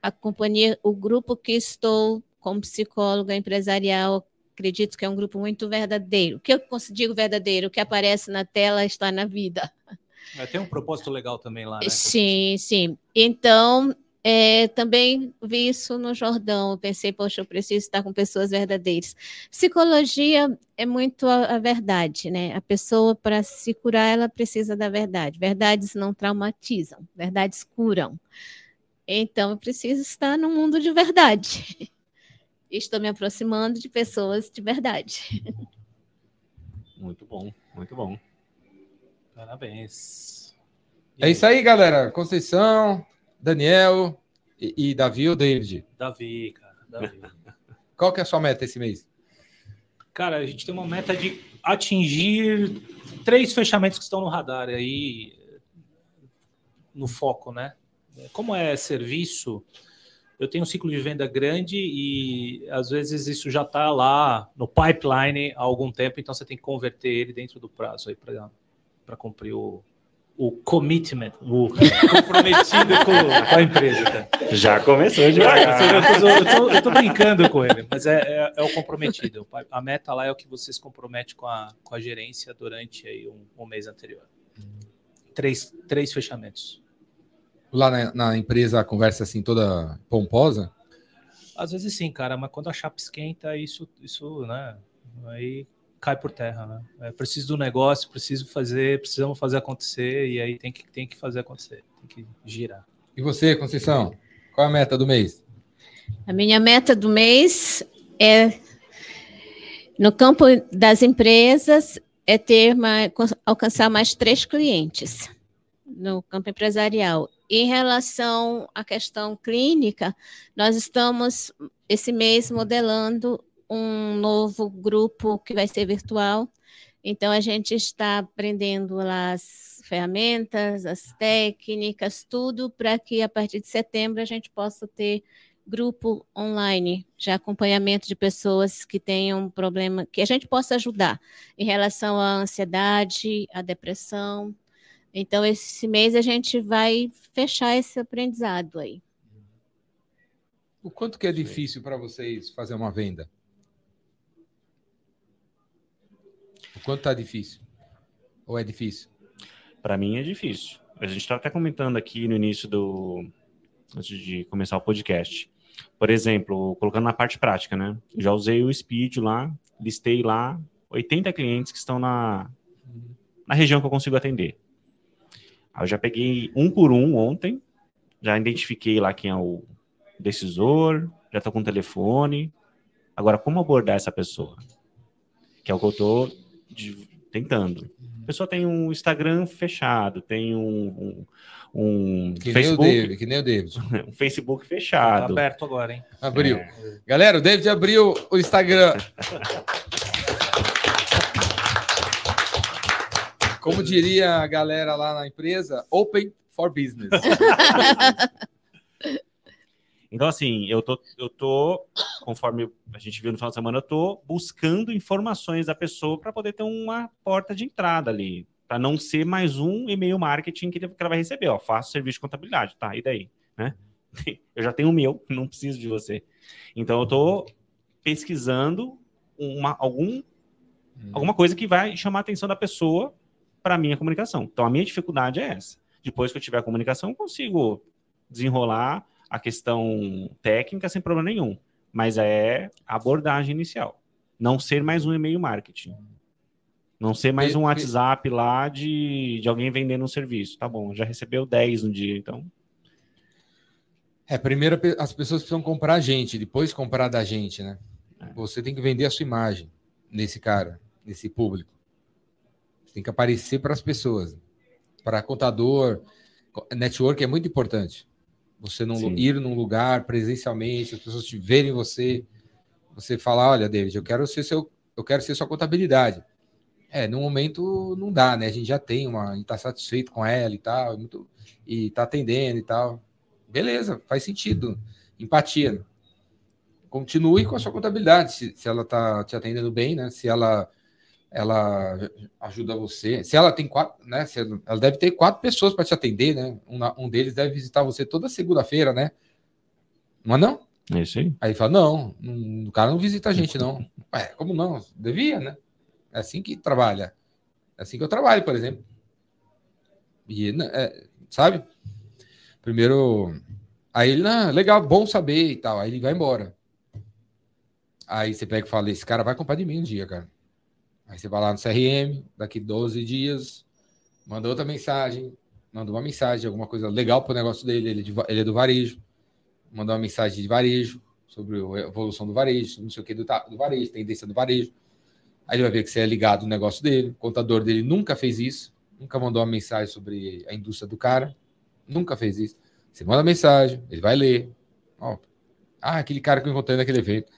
a companhia, o grupo que estou como psicóloga empresarial, acredito que é um grupo muito verdadeiro. O que eu digo verdadeiro? O que aparece na tela está na vida. É, tem um propósito legal também lá, né? Sim, sim. Então, é, também vi isso no Jordão. Eu pensei, poxa, eu preciso estar com pessoas verdadeiras. Psicologia é muito a, a verdade, né? A pessoa, para se curar, ela precisa da verdade. Verdades não traumatizam, verdades curam. Então, eu preciso estar no mundo de verdade. Estou me aproximando de pessoas de verdade. Muito bom, muito bom. Parabéns. É isso aí, galera. Conceição, Daniel e, e Davi ou David? Davi, cara. Davi. Qual que é a sua meta esse mês? Cara, a gente tem uma meta de atingir três fechamentos que estão no radar aí no foco, né? Como é serviço, eu tenho um ciclo de venda grande e às vezes isso já está lá no pipeline há algum tempo, então você tem que converter ele dentro do prazo aí para cumprir o, o commitment, o comprometido com, com, a empresa. Cara. Já começou devagar. Eu estou brincando com ele, mas é, é, é, o comprometido. A meta lá é o que você se compromete com a, com a gerência durante aí um, um mês anterior. Três, três fechamentos. Lá na, na, empresa a conversa assim toda pomposa? Às vezes sim, cara, mas quando a chapa esquenta, isso, isso né? Aí cai por terra, né? É preciso do negócio, preciso fazer, precisamos fazer acontecer e aí tem que, tem que fazer acontecer, tem que girar. E você, Conceição, qual é a meta do mês? A minha meta do mês é no campo das empresas é ter mais, alcançar mais três clientes no campo empresarial. Em relação à questão clínica, nós estamos esse mês modelando um novo grupo que vai ser virtual. Então, a gente está aprendendo lá as ferramentas, as técnicas, tudo para que a partir de setembro a gente possa ter grupo online de acompanhamento de pessoas que tenham problema, que a gente possa ajudar em relação à ansiedade, à depressão. Então, esse mês a gente vai fechar esse aprendizado aí. O quanto que é difícil para vocês fazer uma venda? O quanto está difícil? Ou é difícil? Para mim é difícil. A gente está até comentando aqui no início do. Antes de começar o podcast. Por exemplo, colocando na parte prática, né? Já usei o Speed lá, listei lá 80 clientes que estão na, na região que eu consigo atender. Aí eu já peguei um por um ontem, já identifiquei lá quem é o decisor, já estou com o telefone. Agora, como abordar essa pessoa? Que é o que eu estou de, tentando. A pessoa tem um Instagram fechado, tem um, um, um que Facebook, nem o David, que nem o David. um Facebook fechado. Tá aberto agora, hein? Abriu. É. Galera, o David abriu o Instagram. Como diria a galera lá na empresa, open for business. Então, assim, eu tô, eu tô, conforme a gente viu no final de semana, eu tô buscando informações da pessoa para poder ter uma porta de entrada ali, para não ser mais um e-mail marketing que ela vai receber. Ó, faço serviço de contabilidade, tá? E daí, né? Eu já tenho o meu, não preciso de você. Então, eu tô pesquisando uma, algum, hum. alguma coisa que vai chamar a atenção da pessoa para minha comunicação. Então, a minha dificuldade é essa. Depois que eu tiver a comunicação, eu consigo desenrolar a questão técnica sem problema nenhum, mas é a abordagem inicial. Não ser mais um e-mail marketing. Não ser mais um WhatsApp lá de, de alguém vendendo um serviço. Tá bom, já recebeu 10 no dia, então. É, primeiro as pessoas precisam comprar a gente, depois comprar da gente, né? É. Você tem que vender a sua imagem nesse cara, nesse público. Você tem que aparecer para as pessoas. Para contador, network é muito importante. Você não Sim. ir num lugar presencialmente, as pessoas te verem você, você falar, olha, David, eu quero ser seu, eu quero ser sua contabilidade. É, no momento não dá, né? A gente já tem uma, a gente tá satisfeito com ela e tal, muito, e tá atendendo e tal. Beleza, faz sentido. Empatia. Continue com a sua contabilidade, se, se ela está te atendendo bem, né? Se ela ela ajuda você. Se ela tem quatro, né? ela deve ter quatro pessoas para te atender, né? Um, um, deles deve visitar você toda segunda-feira, né? Não é não? É isso aí. Aí fala, não, o cara não visita a gente, não. Ué, como não? Devia, né? É assim que trabalha. É assim que eu trabalho, por exemplo. E, né, é, sabe? Primeiro, aí ele, não, legal, bom saber e tal. Aí ele vai embora. Aí você pega e fala, esse cara vai comprar de mim um dia, cara. Aí você vai lá no CRM, daqui 12 dias, manda outra mensagem, manda uma mensagem, alguma coisa legal pro negócio dele, ele, é de, ele é do varejo, manda uma mensagem de varejo, sobre a evolução do varejo, não sei o que do, do varejo, tendência do varejo. Aí ele vai ver que você é ligado no negócio dele, o contador dele nunca fez isso, nunca mandou uma mensagem sobre a indústria do cara, nunca fez isso. Você manda mensagem, ele vai ler. Ah, aquele cara que eu encontrei naquele evento.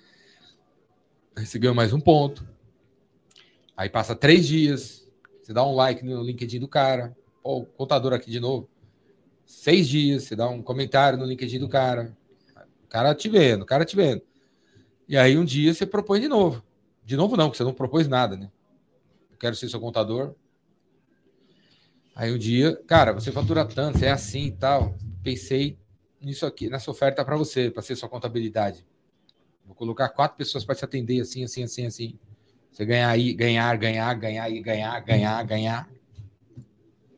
Aí você ganhou mais um ponto. Aí passa três dias, você dá um like no LinkedIn do cara. Pô, contador aqui de novo. Seis dias, você dá um comentário no LinkedIn do cara. O cara te vendo, o cara te vendo. E aí um dia você propõe de novo. De novo não, porque você não propôs nada, né? Eu quero ser seu contador. Aí um dia, cara, você fatura tanto, você é assim e tal. Pensei nisso aqui, nessa oferta para você, para ser sua contabilidade. Vou colocar quatro pessoas para te atender assim, assim, assim, assim. Você ganhar aí, ganhar, ganhar, ganhar e ganhar, ganhar, ganhar.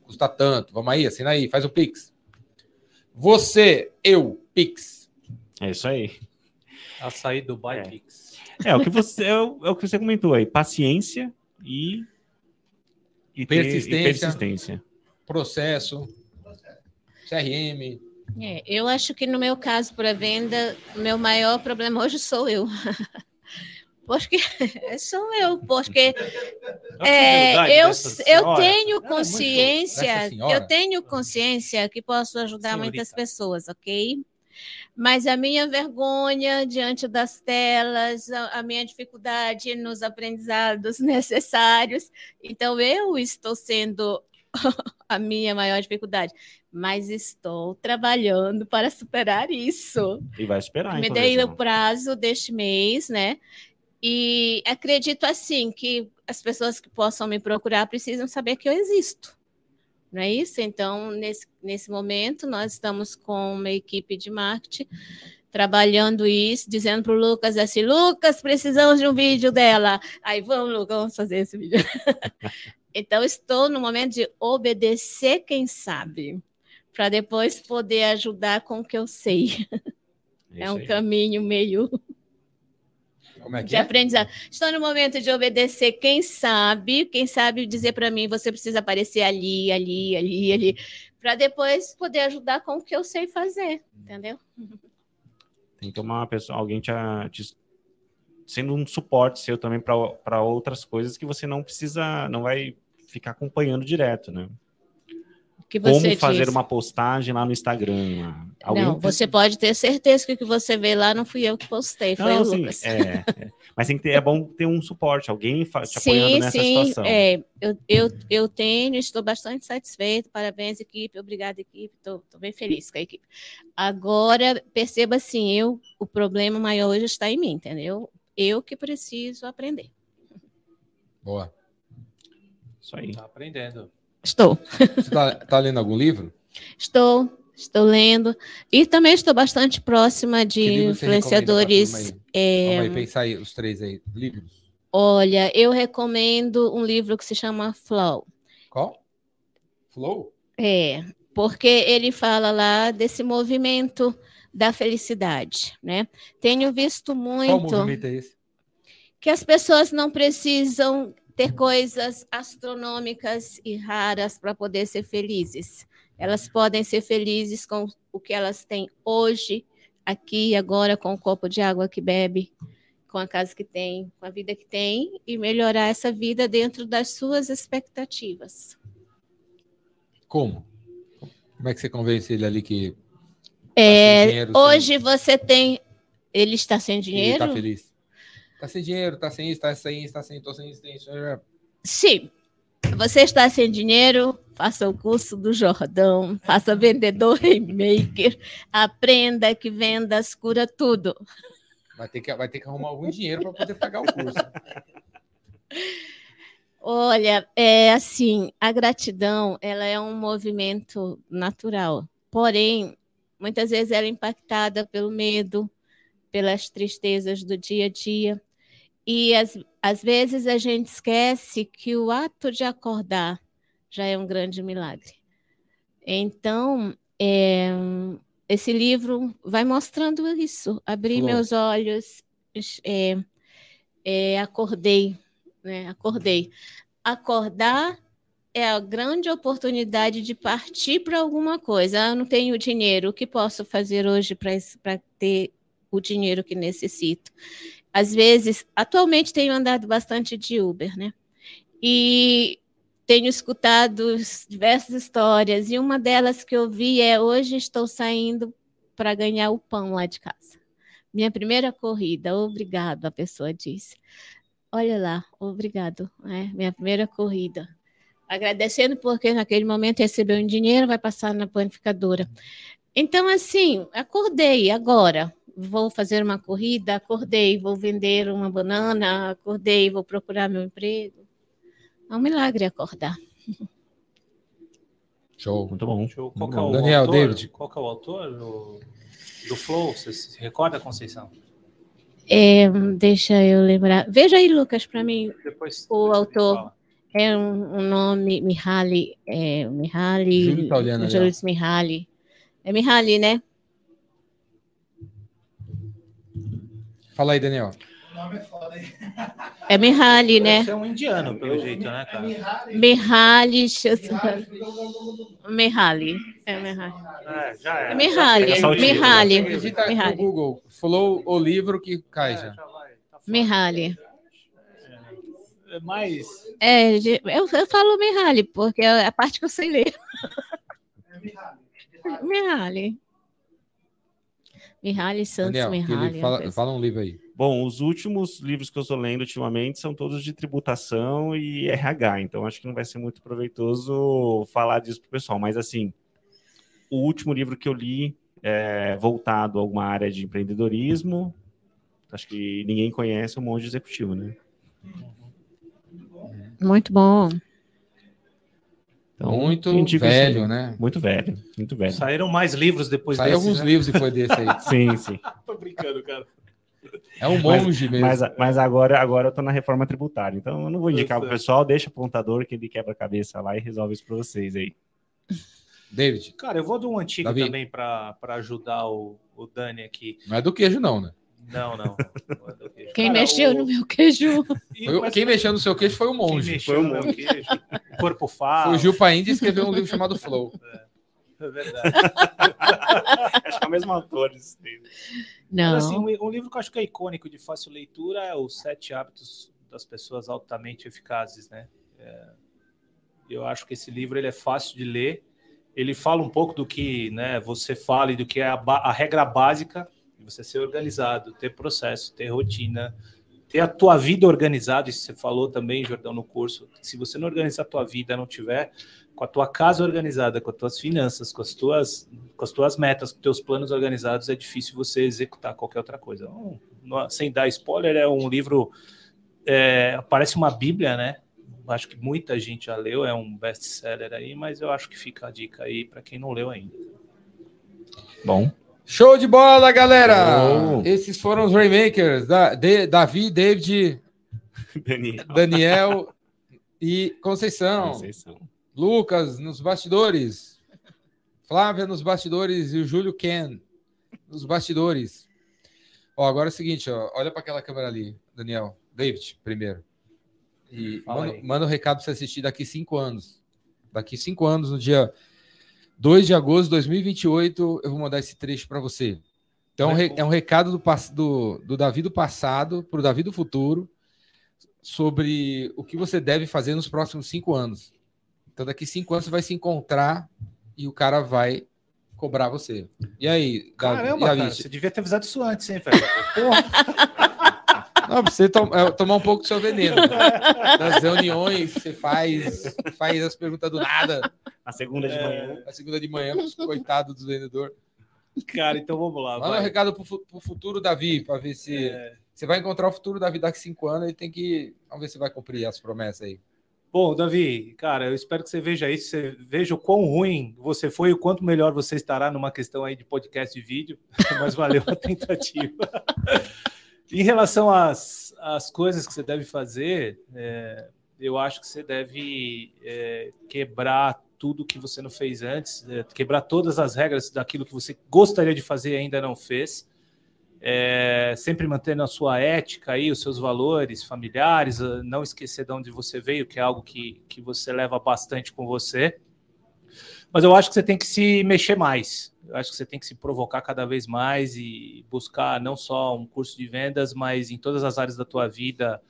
Custa tanto. Vamos aí, assina aí, faz o Pix. Você, eu, Pix. É isso aí. Açaí Dubai é. Pix. É o que você é o, é o, que você comentou aí, paciência e, e persistência, ter, e persistência. Processo, CRM. É, eu acho que no meu caso para venda, o meu maior problema hoje sou eu. Porque sou eu, porque é, eu, eu tenho consciência, eu tenho consciência que posso ajudar Senhorita. muitas pessoas, ok? Mas a minha vergonha diante das telas, a, a minha dificuldade nos aprendizados necessários, então eu estou sendo a minha maior dificuldade, mas estou trabalhando para superar isso. E vai esperar. Me dei o prazo deste mês, né? E acredito assim que as pessoas que possam me procurar precisam saber que eu existo. Não é isso? Então, nesse, nesse momento, nós estamos com uma equipe de marketing trabalhando isso, dizendo para o Lucas assim: Lucas, precisamos de um vídeo dela. Aí, vamos, Lucas, vamos fazer esse vídeo. então, estou no momento de obedecer quem sabe, para depois poder ajudar com o que eu sei. É, é um aí. caminho meio como é que de é? aprendizado. Estou no momento de obedecer quem sabe, quem sabe dizer para mim, você precisa aparecer ali, ali, ali, ali, para depois poder ajudar com o que eu sei fazer, entendeu? Tem que tomar uma pessoa, alguém te, te sendo um suporte seu também para outras coisas que você não precisa, não vai ficar acompanhando direto, né? Que você Como fazer uma postagem lá no Instagram. Alguém não, você pode ter certeza que o que você vê lá não fui eu que postei, foi não, o assim, Lucas. É, é. Mas tem que ter, é bom ter um suporte, alguém te sim, apoiando nessa sim, situação. É, eu, eu, eu tenho, estou bastante satisfeito, parabéns, equipe, obrigada, equipe, estou bem feliz com a equipe. Agora, perceba assim, eu, o problema maior hoje está em mim, entendeu? Eu que preciso aprender. Boa. Isso aí. Está aprendendo. Estou. Você está tá lendo algum livro? Estou, estou lendo. E também estou bastante próxima de influenciadores. É... Vamos aí, pensar aí, os três aí. Livros? Olha, eu recomendo um livro que se chama Flow. Qual? Flow? É, porque ele fala lá desse movimento da felicidade, né? Tenho visto muito. Qual movimento é esse? Que as pessoas não precisam ter coisas astronômicas e raras para poder ser felizes. Elas podem ser felizes com o que elas têm hoje, aqui e agora, com o copo de água que bebe, com a casa que tem, com a vida que tem, e melhorar essa vida dentro das suas expectativas. Como? Como é que você convence ele ali que. Tá é, hoje sem... você tem. Ele está sem dinheiro? Ele está feliz. Tá sem dinheiro, tá sem isso, tá sem isso, tá sem, tô sem isso, tem isso. Sim. Você está sem dinheiro, faça o curso do Jordão, faça vendedor Rainmaker, aprenda que vendas cura tudo. Vai ter que, vai ter que arrumar algum dinheiro para poder pagar o curso. Olha, é assim, a gratidão, ela é um movimento natural, porém, muitas vezes ela é impactada pelo medo, pelas tristezas do dia a dia, e às, às vezes a gente esquece que o ato de acordar já é um grande milagre. Então, é, esse livro vai mostrando isso. Abri Flor. meus olhos, é, é, acordei, né? Acordei. Acordar é a grande oportunidade de partir para alguma coisa. Ah, não tenho dinheiro, o que posso fazer hoje para ter o dinheiro que necessito? Às vezes, atualmente tenho andado bastante de Uber, né? E tenho escutado diversas histórias, e uma delas que eu vi é: hoje estou saindo para ganhar o pão lá de casa. Minha primeira corrida, obrigado, a pessoa disse. Olha lá, obrigado, é, minha primeira corrida. Agradecendo porque naquele momento recebeu um dinheiro, vai passar na panificadora. Então, assim, acordei agora, vou fazer uma corrida, acordei, vou vender uma banana, acordei, vou procurar meu emprego. É um milagre acordar. Show, muito bom. Show. Qual é o Daniel, autor? David. Qual é o autor do, do Flow? Você se recorda, Conceição? É, deixa eu lembrar. Veja aí, Lucas, para mim, Depois, o depois autor. É um, um nome, Mihaly, é, Mihaly, Júlio Júlio Mihaly. É Mihaly, né? Fala aí, Daniel. O nome é foda, hein? É Mihaly, né? Você é um indiano, pelo jeito, né, É cara? Mihaly. Mihaly, eu- Mihaly. Mihaly. É Mihaly. É, já é. É Mihaly. Mihaly. Digita no Google. Falou o livro que cai É, já. tá. Mihaly. É mais. É, eu, eu falo Mihaly, porque é a parte que eu sei ler. É Mihaly. Mihaly. Mihaly Santos Daniel, Mihaly. é fala, fala um livro aí. Bom, os últimos livros que eu estou lendo ultimamente são todos de tributação e RH, então acho que não vai ser muito proveitoso falar disso para o pessoal. Mas, assim, o último livro que eu li é voltado a alguma área de empreendedorismo, acho que ninguém conhece o Monge Executivo, né? Muito bom. Então, muito velho, livro. né? Muito velho, muito velho. Saíram mais livros depois Saiu desses, alguns né? livros depois desse aí. Sim, sim. Tô brincando, cara. É um monge mesmo. Mas, mas agora, agora eu tô na reforma tributária, então eu não vou indicar pro pessoal, deixa o contador que ele quebra a cabeça lá e resolve isso para vocês aí. David, Cara, eu vou de um antigo Davi. também para ajudar o, o Dani aqui. não é do queijo, não, né? Não, não. é. Quem Cara, mexeu o- no meu queijo? Foi quem mexeu no seu queijo foi o monge. Foi o queijo? Corpo fala. Foi o que escreveu um livro chamado Flow. É verdade. Acho que é o mesmo autor. esse livro. Não. Mas, assim, um, um livro que eu acho que é icônico de fácil leitura é Os Sete Hábitos das Pessoas Altamente Eficazes, né? É, eu acho que esse livro ele é fácil de ler. Ele fala um pouco do que né, você fala e do que é a, a regra básica você ser organizado, ter processo, ter rotina, ter a tua vida organizada. Isso você falou também, Jordão, no curso. Se você não organizar a tua vida, não tiver com a tua casa organizada, com as tuas finanças, com as tuas, com as tuas metas, com teus planos organizados, é difícil você executar qualquer outra coisa. Então, não- sem dar spoiler, é um livro, é, parece uma bíblia, né? Acho que muita gente já leu, é um best-seller aí, mas eu acho que fica a dica aí para quem não leu ainda. Bom, Show de bola, galera! Show. Esses foram os Raymakers, da, de- Davi, David, Daniel. Daniel e Conceição. Conceição. Lucas nos bastidores. Flávia nos bastidores e o Júlio Ken nos bastidores. Ó, agora é o seguinte, ó, olha para aquela câmera ali, Daniel. David, primeiro. E manda, manda um recado para você assistir daqui cinco anos. Daqui cinco anos, no dia 2 de agosto de 2028, eu vou mandar esse trecho para você. Então, é um recado do, do, do Davi do passado para o Davi do futuro sobre o que você deve fazer nos próximos cinco anos. Então, daqui cinco anos você vai se encontrar e o cara vai cobrar você. E aí, Davi? Caramba, cara, você devia ter avisado isso antes, hein, velho? Porra, Não, pra você tom- é, tomar um pouco do seu veneno. Nas reuniões, você faz, faz as perguntas do nada. Na segunda de É. manhã. A segunda de manhã, pros coitados dos vendedores. Cara, então vamos lá. Manda um vai. recado pro, pro futuro Davi, para ver se É. você vai encontrar o futuro Davi daqui a cinco anos. Ele tem que. Vamos ver se vai cumprir as promessas aí. Bom, Davi, cara, eu espero que você veja isso, você veja o quão ruim você foi e o quanto melhor você estará numa questão aí de podcast e vídeo, mas valeu a tentativa. Em relação às, às coisas que você deve fazer, é, eu acho que você deve é, quebrar tudo que você não fez antes, é, quebrar todas as regras daquilo que você gostaria de fazer e ainda não fez. É, sempre mantendo a sua ética aí, os seus valores familiares, não esquecer de onde você veio, que é algo que, que você leva bastante com você. Mas eu acho que você tem que se mexer mais. Eu acho que você tem que se provocar cada vez mais e buscar não só um curso de vendas, mas em todas as áreas da tua vida,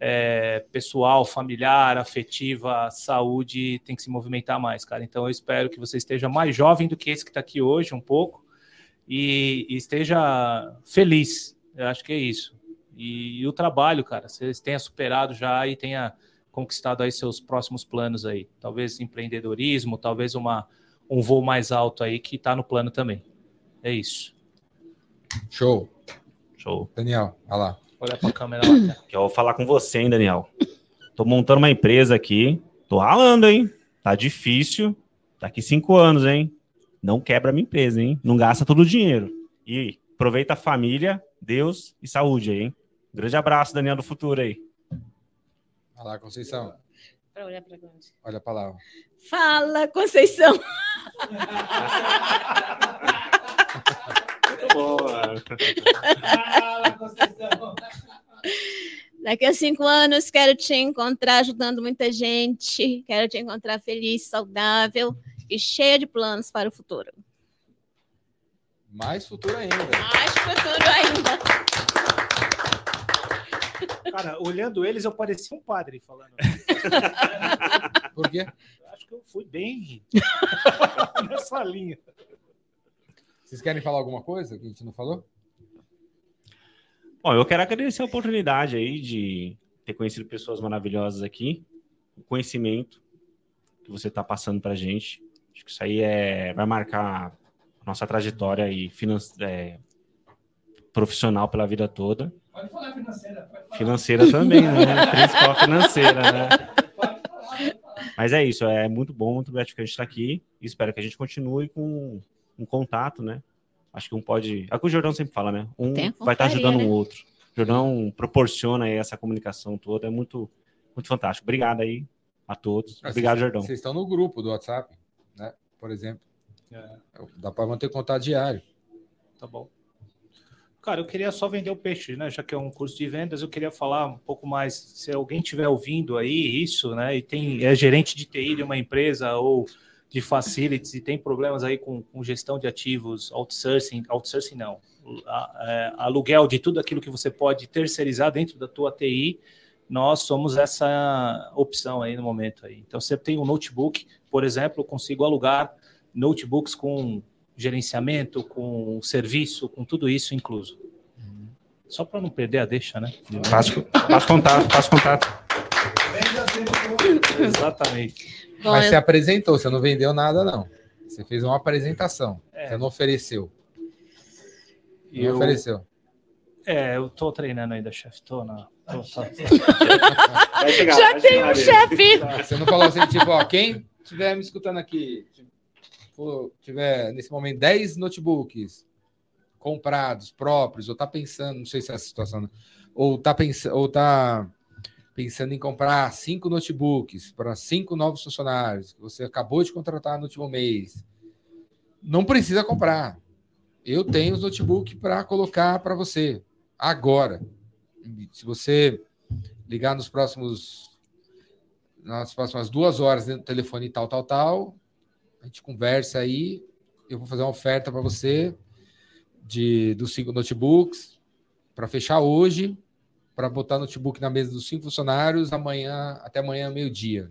eh, pessoal, familiar, afetiva, saúde, tem que se movimentar mais, cara. Então eu espero que você esteja mais jovem do que esse que está aqui hoje, um pouco, e, e esteja feliz. Eu acho que é isso. E, e o trabalho, cara, você tenha superado já e tenha conquistado aí seus próximos planos aí. Talvez empreendedorismo, talvez uma, um voo mais alto aí que está no plano também. É isso. Show. Show. Daniel, olha lá. Olha para a câmera lá. cara. Que eu vou falar com você, hein, Daniel. Tô montando uma empresa aqui. Tô ralando, hein? Tá difícil. Daqui cinco anos, hein? Não quebra a minha empresa, hein? Não gasta todo o dinheiro. E aproveita a família, Deus e saúde aí, hein? Grande abraço, Daniel do futuro aí. Olha lá, Conceição. Pra olhar pra onde? Olha pra lá. Fala, Conceição. Fala, Conceição. Daqui a cinco anos quero te encontrar ajudando muita gente. Quero te encontrar feliz, saudável e cheia de planos para o futuro. Mais futuro ainda. Mais futuro ainda. Cara, olhando eles, eu parecia um padre falando. Por quê? Eu acho que eu fui bem nessa linha. Vocês querem falar alguma coisa que a gente não falou? Bom, eu quero agradecer a oportunidade aí de ter conhecido pessoas maravilhosas aqui, o conhecimento que você está passando para gente. Acho que isso aí é, vai marcar a nossa trajetória e finan- é, profissional pela vida toda. Pode falar financeira. Pode falar. Financeira também, né? Principal financeira, né? Pode falar, pode falar. Mas é isso, é muito bom, muito gratificante estar aqui. E espero que a gente continue com um contato, né? Acho que um pode. É o que o Jordão sempre fala, né? Um vai estar confraria, ajudando né? o outro. O Jordão proporciona aí essa comunicação toda, é muito, muito fantástico. Obrigado aí a todos. Ah, Obrigado, vocês- Jordão. Vocês estão no grupo do WhatsApp, né? Por exemplo. É, Dá para manter contato diário. tá bom. Cara, eu queria só vender o peixe, né? Já que é um curso de vendas, eu queria falar um pouco mais. Se alguém estiver ouvindo aí isso, né? E tem é gerente de TI de uma empresa ou de facilities e tem problemas aí com, com gestão de ativos, outsourcing, outsourcing não, é, aluguel de tudo aquilo que você pode terceirizar dentro da tua TI, nós somos essa opção aí no momento aí. Então, você tem um notebook, por exemplo, eu consigo alugar notebooks com gerenciamento, com serviço, com tudo isso incluso. Só para não perder a deixa, né? Passo, passo contato, passo contato. Exatamente. Bom, Mas eu- você apresentou, você não vendeu nada, não. Você fez uma apresentação. É. Você não ofereceu. Não Eu, ofereceu. é, eu tô treinando ainda, chefe. Tô na. Tô, tô- Vai chegar, Já vai tem um chefe. Você não falou assim, tipo, ó, quem estiver me escutando aqui, for- tiver nesse momento 10 notebooks comprados, próprios, ou tá pensando, não sei se é essa situação, né? ou tá pensando, ou tá pensando em comprar cinco notebooks para cinco novos funcionários, que você acabou de contratar no último mês. Não precisa comprar. Eu tenho os notebooks para colocar para você agora. Se você ligar nos próximos nas próximas duas horas dentro do telefone tal, tal, tal. A gente conversa aí. Eu vou fazer uma oferta para você de dos cinco notebooks para fechar hoje, para botar notebook na mesa dos cinco funcionários amanhã até amanhã meio-dia.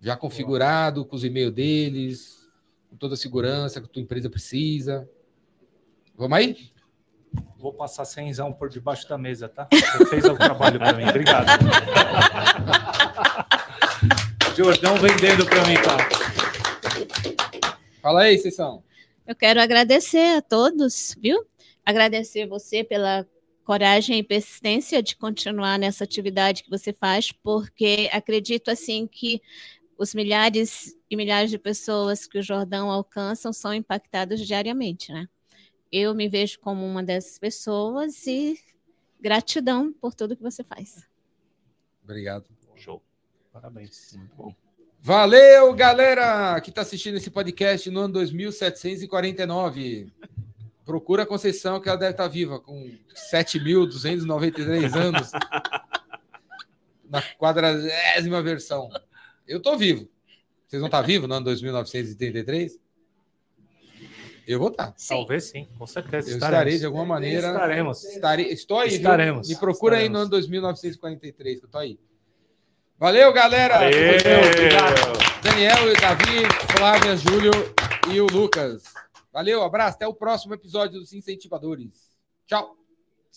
Já configurado com os e-mails deles, com toda a segurança que a tua empresa precisa. Vamos aí? Vou passar cenzão por debaixo da mesa, tá? Você fez o trabalho para mim. Obrigado. Jordão vendendo para mim, tá? Fala aí, Sessão. Eu quero agradecer a todos, viu? Agradecer você pela coragem e persistência de continuar nessa atividade que você faz, porque acredito assim que os milhares e milhares de pessoas que o Jordão alcançam são impactadas diariamente, né? Eu me vejo como uma dessas pessoas e gratidão por tudo que você faz. Obrigado. Show. Parabéns. Muito bom. Valeu, galera que está assistindo esse podcast no ano 2749. Procura a Conceição, que ela deve estar tá viva, com 7.293 anos. na quadragésima versão. Eu estou vivo. Vocês vão estar tá vivos no ano 2933? Eu vou estar. Tá. Sim. Talvez sim, com certeza. Eu estaremos. estarei de alguma maneira. Estaremos. Estarei, estou aí. Estaremos. Viu? Me procura estaremos. aí no ano 2943, que eu estou aí. Valeu, galera. Daniel, Davi, Flávia, Júlio e o Lucas. Valeu, abraço. Até o próximo episódio dos Incentivadores. Tchau.